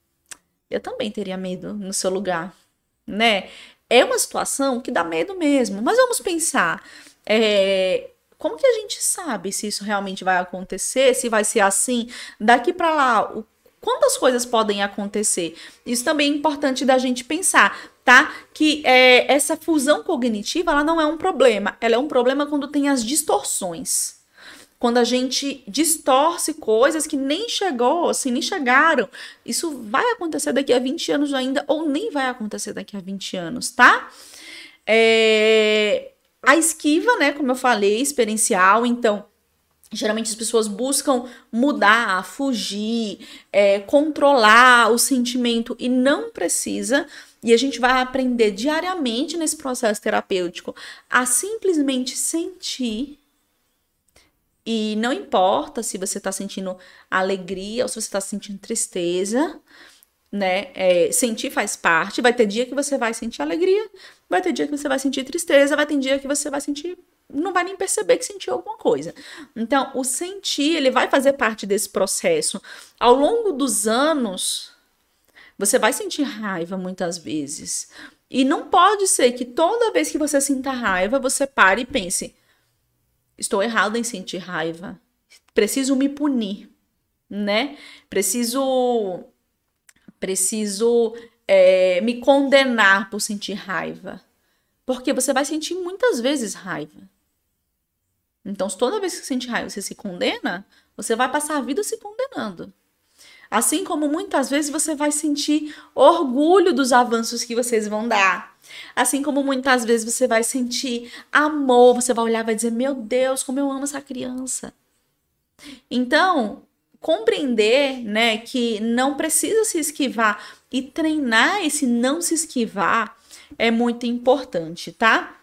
[SPEAKER 1] eu também teria medo no seu lugar, né? É uma situação que dá medo mesmo. Mas vamos pensar. É, como que a gente sabe se isso realmente vai acontecer, se vai ser assim daqui para lá? O quantas coisas podem acontecer? Isso também é importante da gente pensar, tá? Que é, essa fusão cognitiva, ela não é um problema. Ela é um problema quando tem as distorções quando a gente distorce coisas que nem chegou, assim, nem chegaram. Isso vai acontecer daqui a 20 anos ainda, ou nem vai acontecer daqui a 20 anos, tá? É... A esquiva, né, como eu falei, experiencial, então. Geralmente as pessoas buscam mudar, fugir, é, controlar o sentimento e não precisa. E a gente vai aprender diariamente nesse processo terapêutico a simplesmente sentir e não importa se você está sentindo alegria ou se você está sentindo tristeza, né? É, sentir faz parte. Vai ter dia que você vai sentir alegria, vai ter dia que você vai sentir tristeza, vai ter dia que você vai sentir. Não vai nem perceber que sentiu alguma coisa. Então, o sentir, ele vai fazer parte desse processo. Ao longo dos anos, você vai sentir raiva muitas vezes. E não pode ser que toda vez que você sinta raiva, você pare e pense: Estou errado em sentir raiva. Preciso me punir, né? Preciso. Preciso é, me condenar por sentir raiva. Porque você vai sentir muitas vezes raiva. Então, se toda vez que sente raiva você se condena, você vai passar a vida se condenando. Assim como muitas vezes você vai sentir orgulho dos avanços que vocês vão dar. Assim como muitas vezes você vai sentir amor, você vai olhar e vai dizer: Meu Deus, como eu amo essa criança. Então, compreender, né, que não precisa se esquivar e treinar esse não se esquivar é muito importante, tá?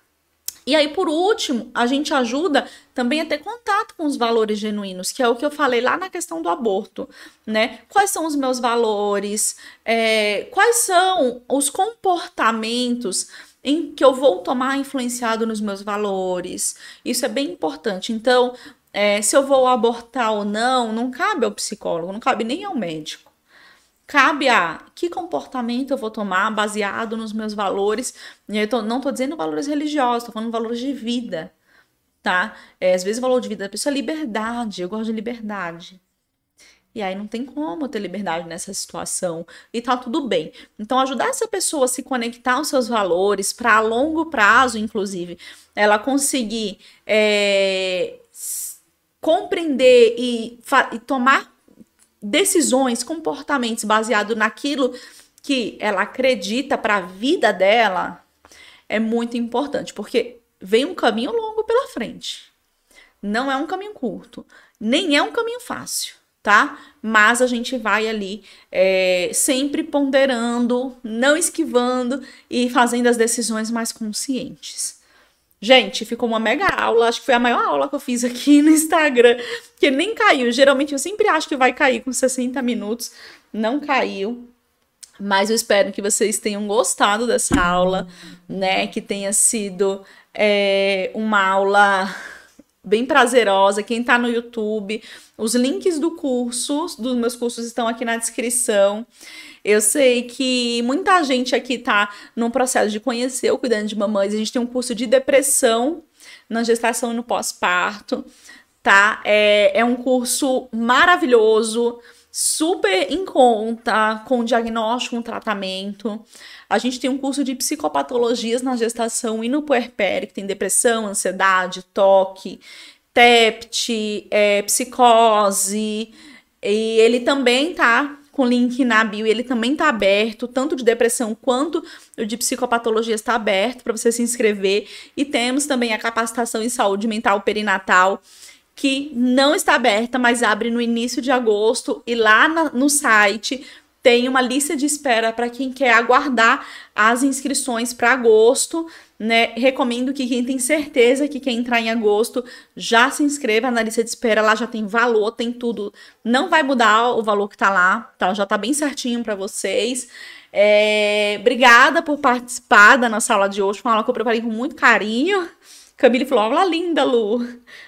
[SPEAKER 1] E aí, por último, a gente ajuda também a ter contato com os valores genuínos, que é o que eu falei lá na questão do aborto, né? Quais são os meus valores? É, quais são os comportamentos em que eu vou tomar influenciado nos meus valores? Isso é bem importante. Então, é, se eu vou abortar ou não, não cabe ao psicólogo, não cabe nem ao médico cabe a que comportamento eu vou tomar baseado nos meus valores. E eu tô, não estou dizendo valores religiosos, estou falando valores de vida, tá? É, às vezes o valor de vida da pessoa é liberdade, eu gosto de liberdade. E aí não tem como ter liberdade nessa situação. E tá tudo bem. Então, ajudar essa pessoa a se conectar aos seus valores, para longo prazo, inclusive, ela conseguir é, compreender e, e tomar decisões, comportamentos baseados naquilo que ela acredita para a vida dela, é muito importante, porque vem um caminho longo pela frente. Não é um caminho curto, nem é um caminho fácil, tá? Mas a gente vai ali é, sempre ponderando, não esquivando e fazendo as decisões mais conscientes. Gente, ficou uma mega aula. Acho que foi a maior aula que eu fiz aqui no Instagram. Que nem caiu. Geralmente eu sempre acho que vai cair com 60 minutos. Não caiu. Mas eu espero que vocês tenham gostado dessa aula, né? Que tenha sido é, uma aula bem prazerosa. Quem tá no YouTube, os links do curso, dos meus cursos estão aqui na descrição. Eu sei que muita gente aqui tá num processo de conhecer o Cuidando de Mamães. A gente tem um curso de depressão na gestação e no pós-parto, tá? É, é um curso maravilhoso, super em conta, com diagnóstico, com tratamento. A gente tem um curso de psicopatologias na gestação e no puerpério, que tem depressão, ansiedade, toque, TEPT, é, psicose. E ele também tá com link na bio, e ele também está aberto, tanto de depressão quanto de psicopatologia está aberto para você se inscrever. E temos também a capacitação em saúde mental perinatal, que não está aberta, mas abre no início de agosto, e lá na, no site tem uma lista de espera para quem quer aguardar as inscrições para agosto, né? Recomendo que quem tem certeza que quer entrar em agosto já se inscreva na lista de espera, lá já tem valor, tem tudo. Não vai mudar o valor que tá lá, tá? Já tá bem certinho para vocês. É... Obrigada por participar da nossa aula de hoje, uma aula que eu preparei com muito carinho. Camille falou: Olá, linda, Lu.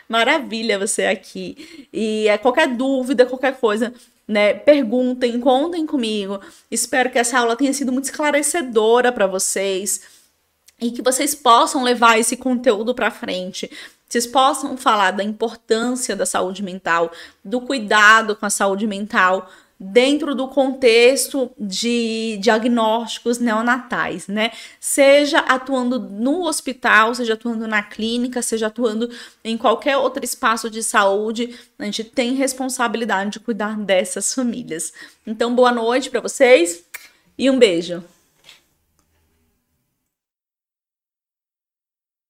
[SPEAKER 1] Maravilha você aqui. E é, qualquer dúvida, qualquer coisa, né? Perguntem, contem comigo. Espero que essa aula tenha sido muito esclarecedora para vocês e que vocês possam levar esse conteúdo para frente. Vocês possam falar da importância da saúde mental, do cuidado com a saúde mental dentro do contexto de diagnósticos neonatais, né? Seja atuando no hospital, seja atuando na clínica, seja atuando em qualquer outro espaço de saúde, a gente tem responsabilidade de cuidar dessas famílias. Então, boa noite para vocês e um beijo.